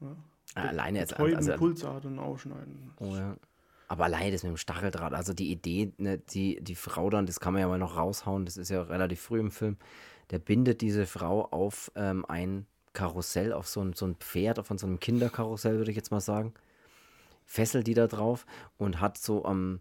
Ja. Alleine jetzt also, Pulsadern ausschneiden. Oh ja. Aber alleine das mit dem Stacheldraht, also die Idee, ne, die, die Frau dann, das kann man ja mal noch raushauen, das ist ja relativ früh im Film, der bindet diese Frau auf ähm, ein Karussell, auf so ein, so ein Pferd, von so einem Kinderkarussell, würde ich jetzt mal sagen, fesselt die da drauf und hat so am,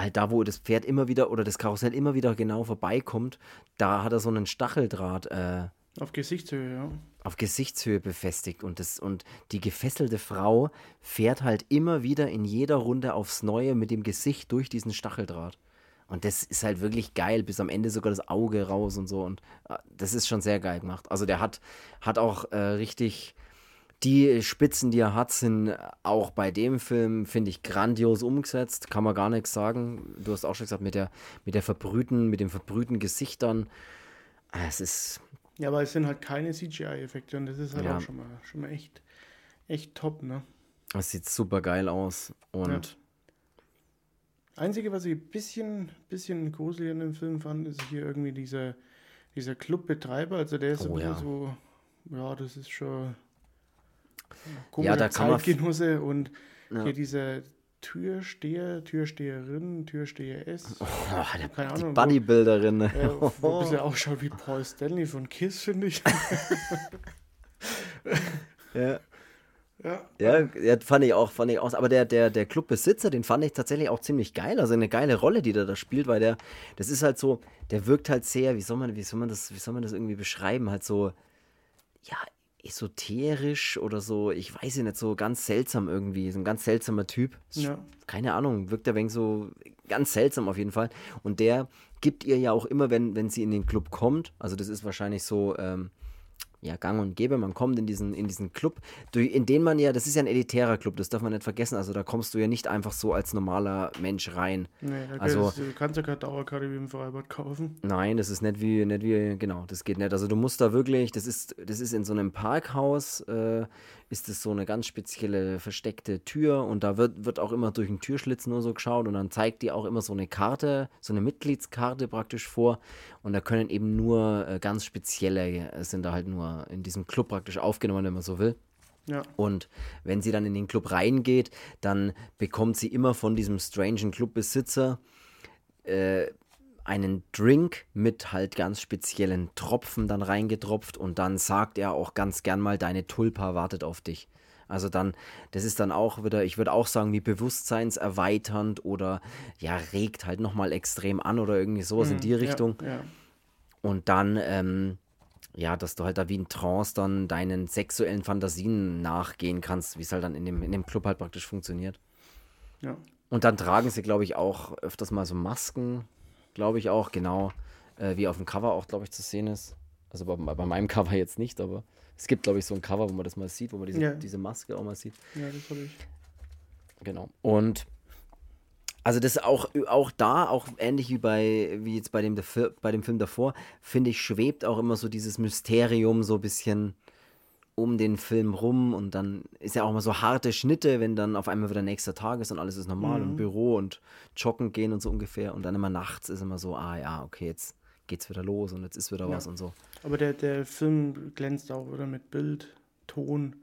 halt da, wo das Pferd immer wieder oder das Karussell immer wieder genau vorbeikommt, da hat er so einen Stacheldraht äh, auf Gesichtshöhe, ja. Auf Gesichtshöhe befestigt und, das, und die gefesselte Frau fährt halt immer wieder in jeder Runde aufs Neue mit dem Gesicht durch diesen Stacheldraht. Und das ist halt wirklich geil, bis am Ende sogar das Auge raus und so. Und äh, das ist schon sehr geil gemacht. Also der hat, hat auch äh, richtig, die Spitzen, die er hat, sind auch bei dem Film, finde ich, grandios umgesetzt. Kann man gar nichts sagen. Du hast auch schon gesagt, mit der, mit der verbrühten, mit den verbrühten Gesichtern. Ah, es ist, ja, aber es sind halt keine CGI-Effekte und das ist halt ja. auch schon mal, schon mal echt, echt top, ne? Das sieht super geil aus. Und. Ja. Einzige, was ich ein bisschen, bisschen gruselig in dem Film fand, ist hier irgendwie dieser, dieser Clubbetreiber. Also der ist oh, ein bisschen ja. so, ja, das ist schon ja, da Zeitgenosse und ja. hier dieser Türsteher, Türsteherin, Türsteher S. Oh, Keine die Ahnung, Bodybuilderin. Äh, wo ein bisschen ausschaut wie Paul Stanley von Kiss, finde ich. ja. Ja. ja, ja, fand ich auch, fand ich auch. Aber der, der, der Clubbesitzer, den fand ich tatsächlich auch ziemlich geil. Also eine geile Rolle, die der da spielt, weil der, das ist halt so, der wirkt halt sehr, wie soll man, wie soll man das, wie soll man das irgendwie beschreiben? Halt so, ja, esoterisch oder so, ich weiß ja nicht, so ganz seltsam irgendwie, so ein ganz seltsamer Typ. Ja. Keine Ahnung, wirkt ein wenig so ganz seltsam auf jeden Fall. Und der gibt ihr ja auch immer, wenn, wenn sie in den Club kommt, also das ist wahrscheinlich so, ähm, ja, gang und gäbe. Man kommt in diesen, in diesen Club, in den man ja, das ist ja ein elitärer Club, das darf man nicht vergessen. Also da kommst du ja nicht einfach so als normaler Mensch rein. Nee, da also, du kannst ja keine Dauerkarte wie im Freibad kaufen. Nein, das ist nicht wie, nicht wie, genau, das geht nicht. Also du musst da wirklich, das ist, das ist in so einem Parkhaus, äh, ist es so eine ganz spezielle versteckte Tür und da wird, wird auch immer durch einen Türschlitz nur so geschaut und dann zeigt die auch immer so eine Karte, so eine Mitgliedskarte praktisch vor und da können eben nur äh, ganz spezielle, äh, sind da halt nur in diesem Club praktisch aufgenommen, wenn man so will. Ja. Und wenn sie dann in den Club reingeht, dann bekommt sie immer von diesem strangen Clubbesitzer äh, einen Drink mit halt ganz speziellen Tropfen dann reingetropft und dann sagt er auch ganz gern mal, deine Tulpa wartet auf dich. Also dann, das ist dann auch wieder, ich würde auch sagen, wie bewusstseinserweiternd oder ja, regt halt nochmal extrem an oder irgendwie sowas mhm, in die Richtung. Ja, ja. Und dann, ähm, ja, dass du halt da wie in Trance dann deinen sexuellen Fantasien nachgehen kannst, wie es halt dann in dem, in dem Club halt praktisch funktioniert. Ja. und dann tragen sie, glaube ich, auch öfters mal so Masken, glaube ich auch, genau, äh, wie auf dem Cover auch, glaube ich, zu sehen ist. Also bei, bei, meinem Cover jetzt nicht, aber es gibt, glaube ich, so ein Cover, wo man das mal sieht, wo man diese, ja. diese Maske auch mal sieht. Ja, das habe ich. Genau. Und also das auch, auch da, auch ähnlich wie bei, wie jetzt bei dem, bei dem Film davor, finde ich, schwebt auch immer so dieses Mysterium so ein bisschen um den Film rum und dann ist ja auch immer so harte Schnitte, wenn dann auf einmal wieder nächster Tag ist und alles ist normal mhm. im Büro und joggen gehen und so ungefähr und dann immer nachts ist immer so, ah ja, okay, jetzt geht's wieder los und jetzt ist wieder ja. was und so. Aber der, der Film glänzt auch wieder mit Bild, Ton,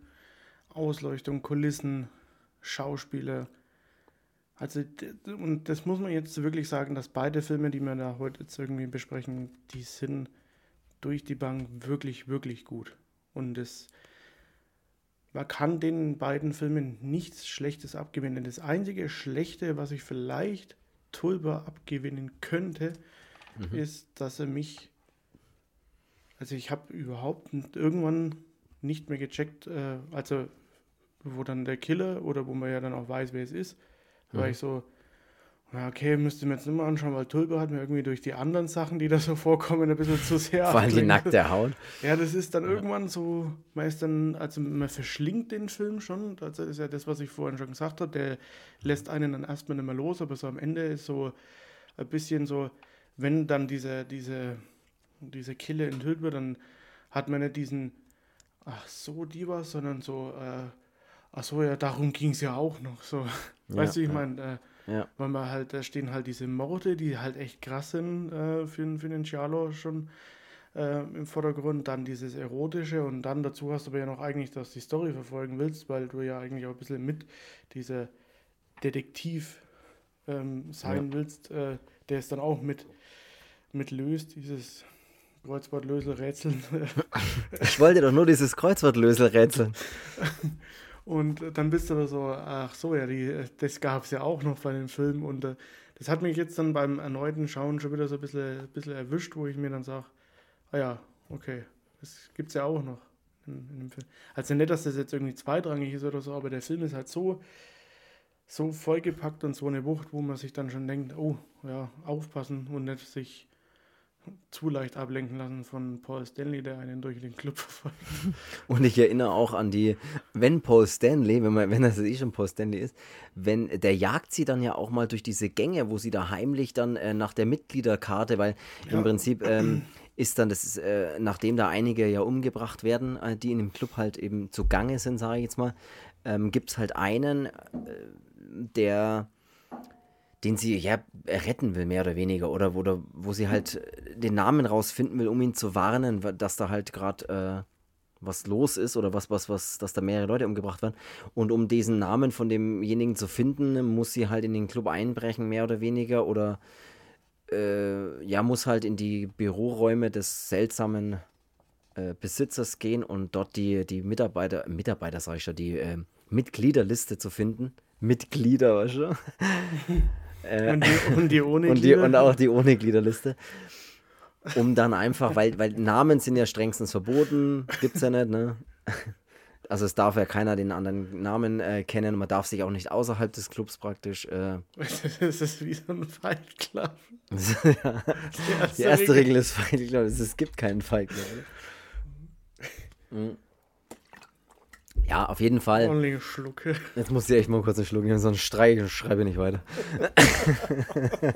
Ausleuchtung, Kulissen, Schauspieler. Also, und das muss man jetzt wirklich sagen, dass beide Filme, die wir da heute jetzt irgendwie besprechen, die sind durch die Bank wirklich, wirklich gut. Und das, man kann den beiden Filmen nichts Schlechtes abgewinnen. Das einzige Schlechte, was ich vielleicht Tulba abgewinnen könnte, mhm. ist, dass er mich, also ich habe überhaupt irgendwann nicht mehr gecheckt, äh, also wo dann der Killer oder wo man ja dann auch weiß, wer es ist, mhm. war ich so, ja, okay, müsste mir jetzt nicht mehr anschauen, weil Tulpe hat mir irgendwie durch die anderen Sachen, die da so vorkommen, ein bisschen zu sehr. Vor allem die nackte Haut. Ja, das ist dann ja. irgendwann so, man ist dann, also man verschlingt den Film schon. Das ist ja das, was ich vorhin schon gesagt habe. Der lässt einen dann erstmal nicht mehr los, aber so am Ende ist so ein bisschen so, wenn dann diese, diese, diese Kille enthüllt wird, dann hat man nicht diesen, ach so, die was, sondern so, äh, ach so, ja, darum ging es ja auch noch. So, ja, weißt du, ich ja. meine, äh, ja. Weil man halt, da stehen halt diese Morde, die halt echt krass sind äh, für, für den Giallo schon äh, im Vordergrund. Dann dieses Erotische und dann dazu hast du aber ja noch eigentlich, dass du die Story verfolgen willst, weil du ja eigentlich auch ein bisschen mit dieser Detektiv ähm, sein ja. willst, äh, der es dann auch mit, mit löst, dieses Kreuzwortlösel-Rätseln. ich wollte doch nur dieses Kreuzwortlösel-Rätseln. Und dann bist du da so, ach so, ja, die, das gab es ja auch noch bei dem Film. Und äh, das hat mich jetzt dann beim erneuten Schauen schon wieder so ein bisschen, bisschen erwischt, wo ich mir dann sage, ah ja, okay, das gibt es ja auch noch in, in, dem Film. Also nicht, dass das jetzt irgendwie zweitrangig ist oder so, aber der Film ist halt so, so vollgepackt und so eine Wucht, wo man sich dann schon denkt, oh, ja, aufpassen und nicht sich zu leicht ablenken lassen von Paul Stanley, der einen durch den Club verfolgt. Und ich erinnere auch an die, wenn Paul Stanley, wenn, man, wenn das eh schon Paul Stanley ist, wenn der jagt sie dann ja auch mal durch diese Gänge, wo sie da heimlich dann äh, nach der Mitgliederkarte, weil ja. im Prinzip ähm, ist dann, das ist, äh, nachdem da einige ja umgebracht werden, äh, die in dem Club halt eben zugange sind, sage ich jetzt mal, ähm, gibt es halt einen, äh, der den sie ja retten will, mehr oder weniger, oder, oder wo sie halt den Namen rausfinden will, um ihn zu warnen, dass da halt gerade äh, was los ist oder was, was, was, dass da mehrere Leute umgebracht werden. Und um diesen Namen von demjenigen zu finden, muss sie halt in den Club einbrechen, mehr oder weniger, oder äh, ja, muss halt in die Büroräume des seltsamen äh, Besitzers gehen und dort die, die Mitarbeiter, Mitarbeiter sag ich schon, die äh, Mitgliederliste zu finden. Mitglieder, weißt du? Äh, und, die, und die ohne und, die, und auch die ohne Gliederliste. Um dann einfach, weil, weil Namen sind ja strengstens verboten, gibt es ja nicht, ne? Also es darf ja keiner den anderen Namen äh, kennen man darf sich auch nicht außerhalb des Clubs praktisch. Äh, das ist wie so ein Fight Club. ja. Die erste, die erste Regel. Regel ist Fight Club. Es gibt keinen Fight Club. Mhm. Ja, auf jeden Fall. Only Schlucke. Jetzt muss ich echt mal kurz einen Schluck nehmen, sonst schreie, schreibe nicht weiter.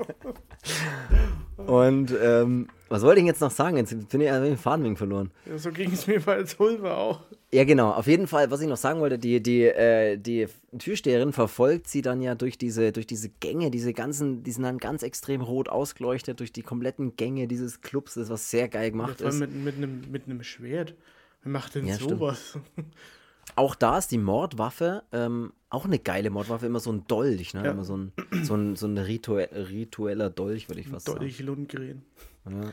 Und ähm, was wollte ich jetzt noch sagen? Jetzt bin ich den Faden verloren. Ja, so ging es mir bei Zulve auch. Ja, genau. Auf jeden Fall, was ich noch sagen wollte, die, die, äh, die Türsteherin verfolgt sie dann ja durch diese, durch diese Gänge, diese ganzen, die sind dann ganz extrem rot ausgeleuchtet, durch die kompletten Gänge dieses Clubs, das was sehr geil gemacht ja, ist. Mit, mit, einem, mit einem Schwert. Wer macht denn ja, sowas? Auch da ist die Mordwaffe ähm, auch eine geile Mordwaffe, immer so ein Dolch, ne? Ja. Immer so ein, so ein, so ein Ritu ritueller Dolch, würde ich fast Dolch sagen. Dolch Lundgren. Ja.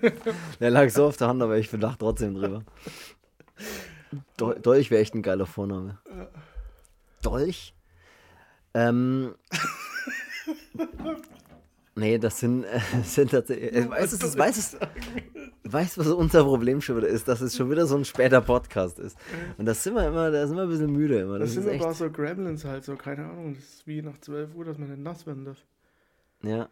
der lag so auf der Hand, aber ich verdacht trotzdem drüber. Do Dolch wäre echt ein geiler Vorname. Dolch? Ähm. nee, das sind, äh, sind tatsächlich. Äh, weißt du, das, weißt weißt was unser Problem schon wieder ist? Dass es schon wieder so ein später Podcast ist. Und da sind wir immer, da sind wir ein bisschen müde immer. Das, das sind aber so Gremlins halt, so, keine Ahnung. Das ist wie nach 12 Uhr, dass man nicht nass werden darf. Ja.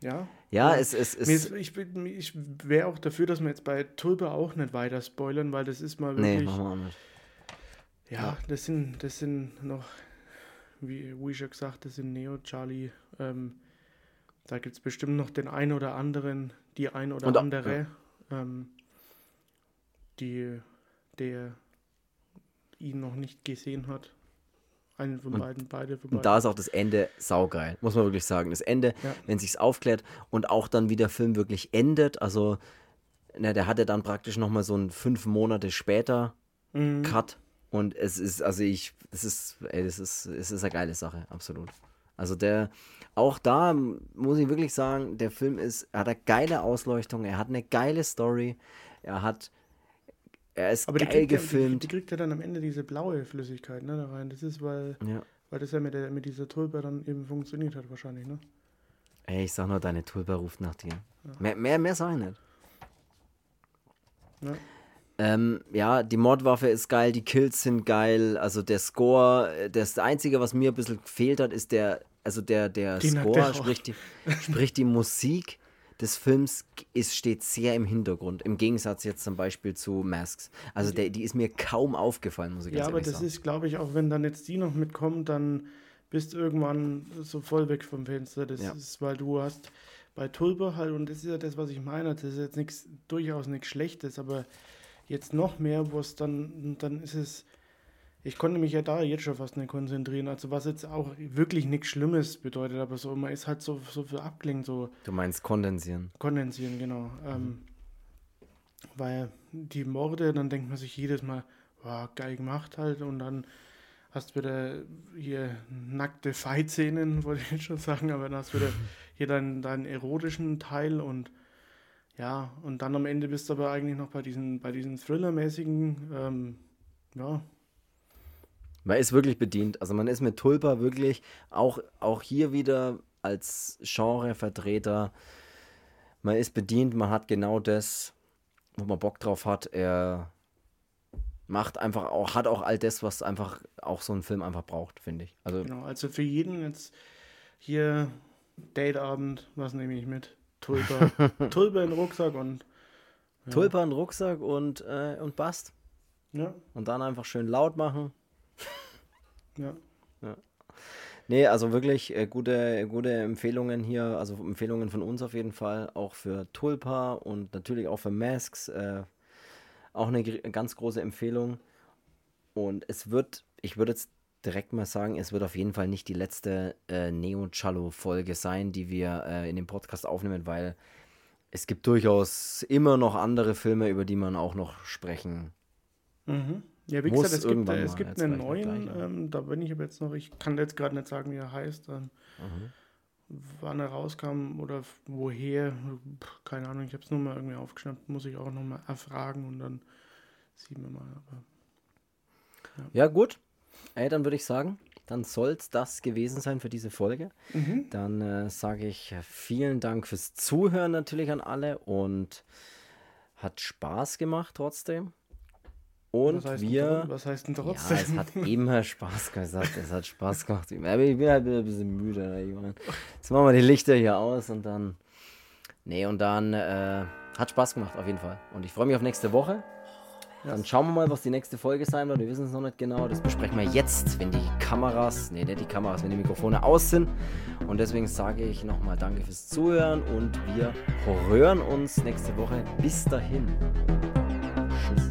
Ja. Ja, es, es, es ich, ich wäre auch dafür, dass wir jetzt bei Tulpe auch nicht weiter spoilern, weil das ist mal wirklich. Nee, machen wir auch nicht. Ja, ja, das sind, das sind noch, wie, wie schon gesagt, das sind Neo, Charlie. Ähm, da gibt es bestimmt noch den einen oder anderen, die ein oder Und, andere, ja. ähm, die, der ihn noch nicht gesehen hat. Einen von beiden, beide von Und da ist auch das Ende saugeil, muss man wirklich sagen. Das Ende, ja. wenn sich's aufklärt und auch dann, wie der Film wirklich endet, also na, der hatte dann praktisch nochmal so einen fünf Monate später mhm. Cut. Und es ist, also ich, es ist, ey, das ist, es ist eine geile Sache, absolut. Also der, auch da muss ich wirklich sagen, der Film ist, er hat eine geile Ausleuchtung, er hat eine geile Story, er hat er ist Aber geil gefilmt. Ja, die, die, kriegt ja dann am Ende diese blaue Flüssigkeit ne, da rein. Das ist, weil, ja. weil das ja mit, der, mit dieser Tulpe dann eben funktioniert hat, wahrscheinlich, ne? Ey, ich sag nur, deine Tulpe ruft nach dir. Ja. Mehr, mehr, mehr sag ich nicht. Ja. Ähm, ja, die Mordwaffe ist geil, die Kills sind geil, also der Score, das Einzige, was mir ein bisschen gefehlt hat, ist der, also der, der Score, sprich die, sprich die Musik des Films ist, steht sehr im Hintergrund, im Gegensatz jetzt zum Beispiel zu Masks. Also der, die ist mir kaum aufgefallen, muss ich ja, ganz ehrlich sagen. Ja, aber das ist, glaube ich, auch wenn dann jetzt die noch mitkommt, dann bist du irgendwann so voll weg vom Fenster. Das ja. ist, weil du hast bei Tulpe halt, und das ist ja das, was ich meine, das ist jetzt nichts, durchaus nichts Schlechtes, aber jetzt noch mehr, wo es dann, dann ist es ich konnte mich ja da jetzt schon fast nicht konzentrieren. Also was jetzt auch wirklich nichts Schlimmes bedeutet, aber so, man ist halt so, so für abgelenkt. So du meinst kondensieren? Kondensieren, genau. Mhm. Ähm, weil die Morde, dann denkt man sich jedes Mal, wow, geil gemacht halt. Und dann hast du wieder hier nackte Fight-Szenen, wollte ich jetzt schon sagen, aber dann hast du wieder hier deinen, deinen erotischen Teil und ja, und dann am Ende bist du aber eigentlich noch bei diesen, bei diesen Thriller-mäßigen, ähm, ja, man ist wirklich bedient. Also man ist mit Tulpa wirklich auch, auch hier wieder als Genrevertreter. Man ist bedient, man hat genau das, wo man Bock drauf hat. Er macht einfach auch, hat auch all das, was einfach auch so ein Film einfach braucht, finde ich. Also, genau, also für jeden jetzt hier Dateabend, was nehme ich mit? Tulpa. Tulpa in Rucksack und. Ja. Tulpa in Rucksack und, äh, und Bast. Ja. Und dann einfach schön laut machen. Ja. ja. Nee, also wirklich äh, gute, gute Empfehlungen hier, also Empfehlungen von uns auf jeden Fall, auch für Tulpa und natürlich auch für Masks. Äh, auch eine ganz große Empfehlung. Und es wird, ich würde jetzt direkt mal sagen, es wird auf jeden Fall nicht die letzte äh, Neo-Cello-Folge sein, die wir äh, in dem Podcast aufnehmen, weil es gibt durchaus immer noch andere Filme, über die man auch noch sprechen mhm. Ja, wie gesagt, es gibt, es gibt einen neuen, ähm, da bin ich aber jetzt noch, ich kann jetzt gerade nicht sagen, wie er heißt, ähm, mhm. wann er rauskam oder woher, keine Ahnung, ich habe es nur mal irgendwie aufgeschnappt, muss ich auch nochmal erfragen und dann sehen wir mal. Aber, ja. ja, gut. Ey, dann würde ich sagen, dann soll es das gewesen sein für diese Folge. Mhm. Dann äh, sage ich vielen Dank fürs Zuhören natürlich an alle und hat Spaß gemacht trotzdem. Und was wir. Was heißt denn trotzdem? Ja, es hat immer Spaß gesagt. Es hat Spaß gemacht. Aber ich bin halt ein bisschen müde. Ne, Jetzt machen wir die Lichter hier aus und dann. Nee, und dann äh, hat Spaß gemacht, auf jeden Fall. Und ich freue mich auf nächste Woche. Dann schauen wir mal, was die nächste Folge sein wird. Wir wissen es noch nicht genau. Das besprechen wir jetzt, wenn die Kameras, nee, nicht die Kameras, wenn die Mikrofone aus sind. Und deswegen sage ich nochmal Danke fürs Zuhören und wir hören uns nächste Woche. Bis dahin. Tschüss.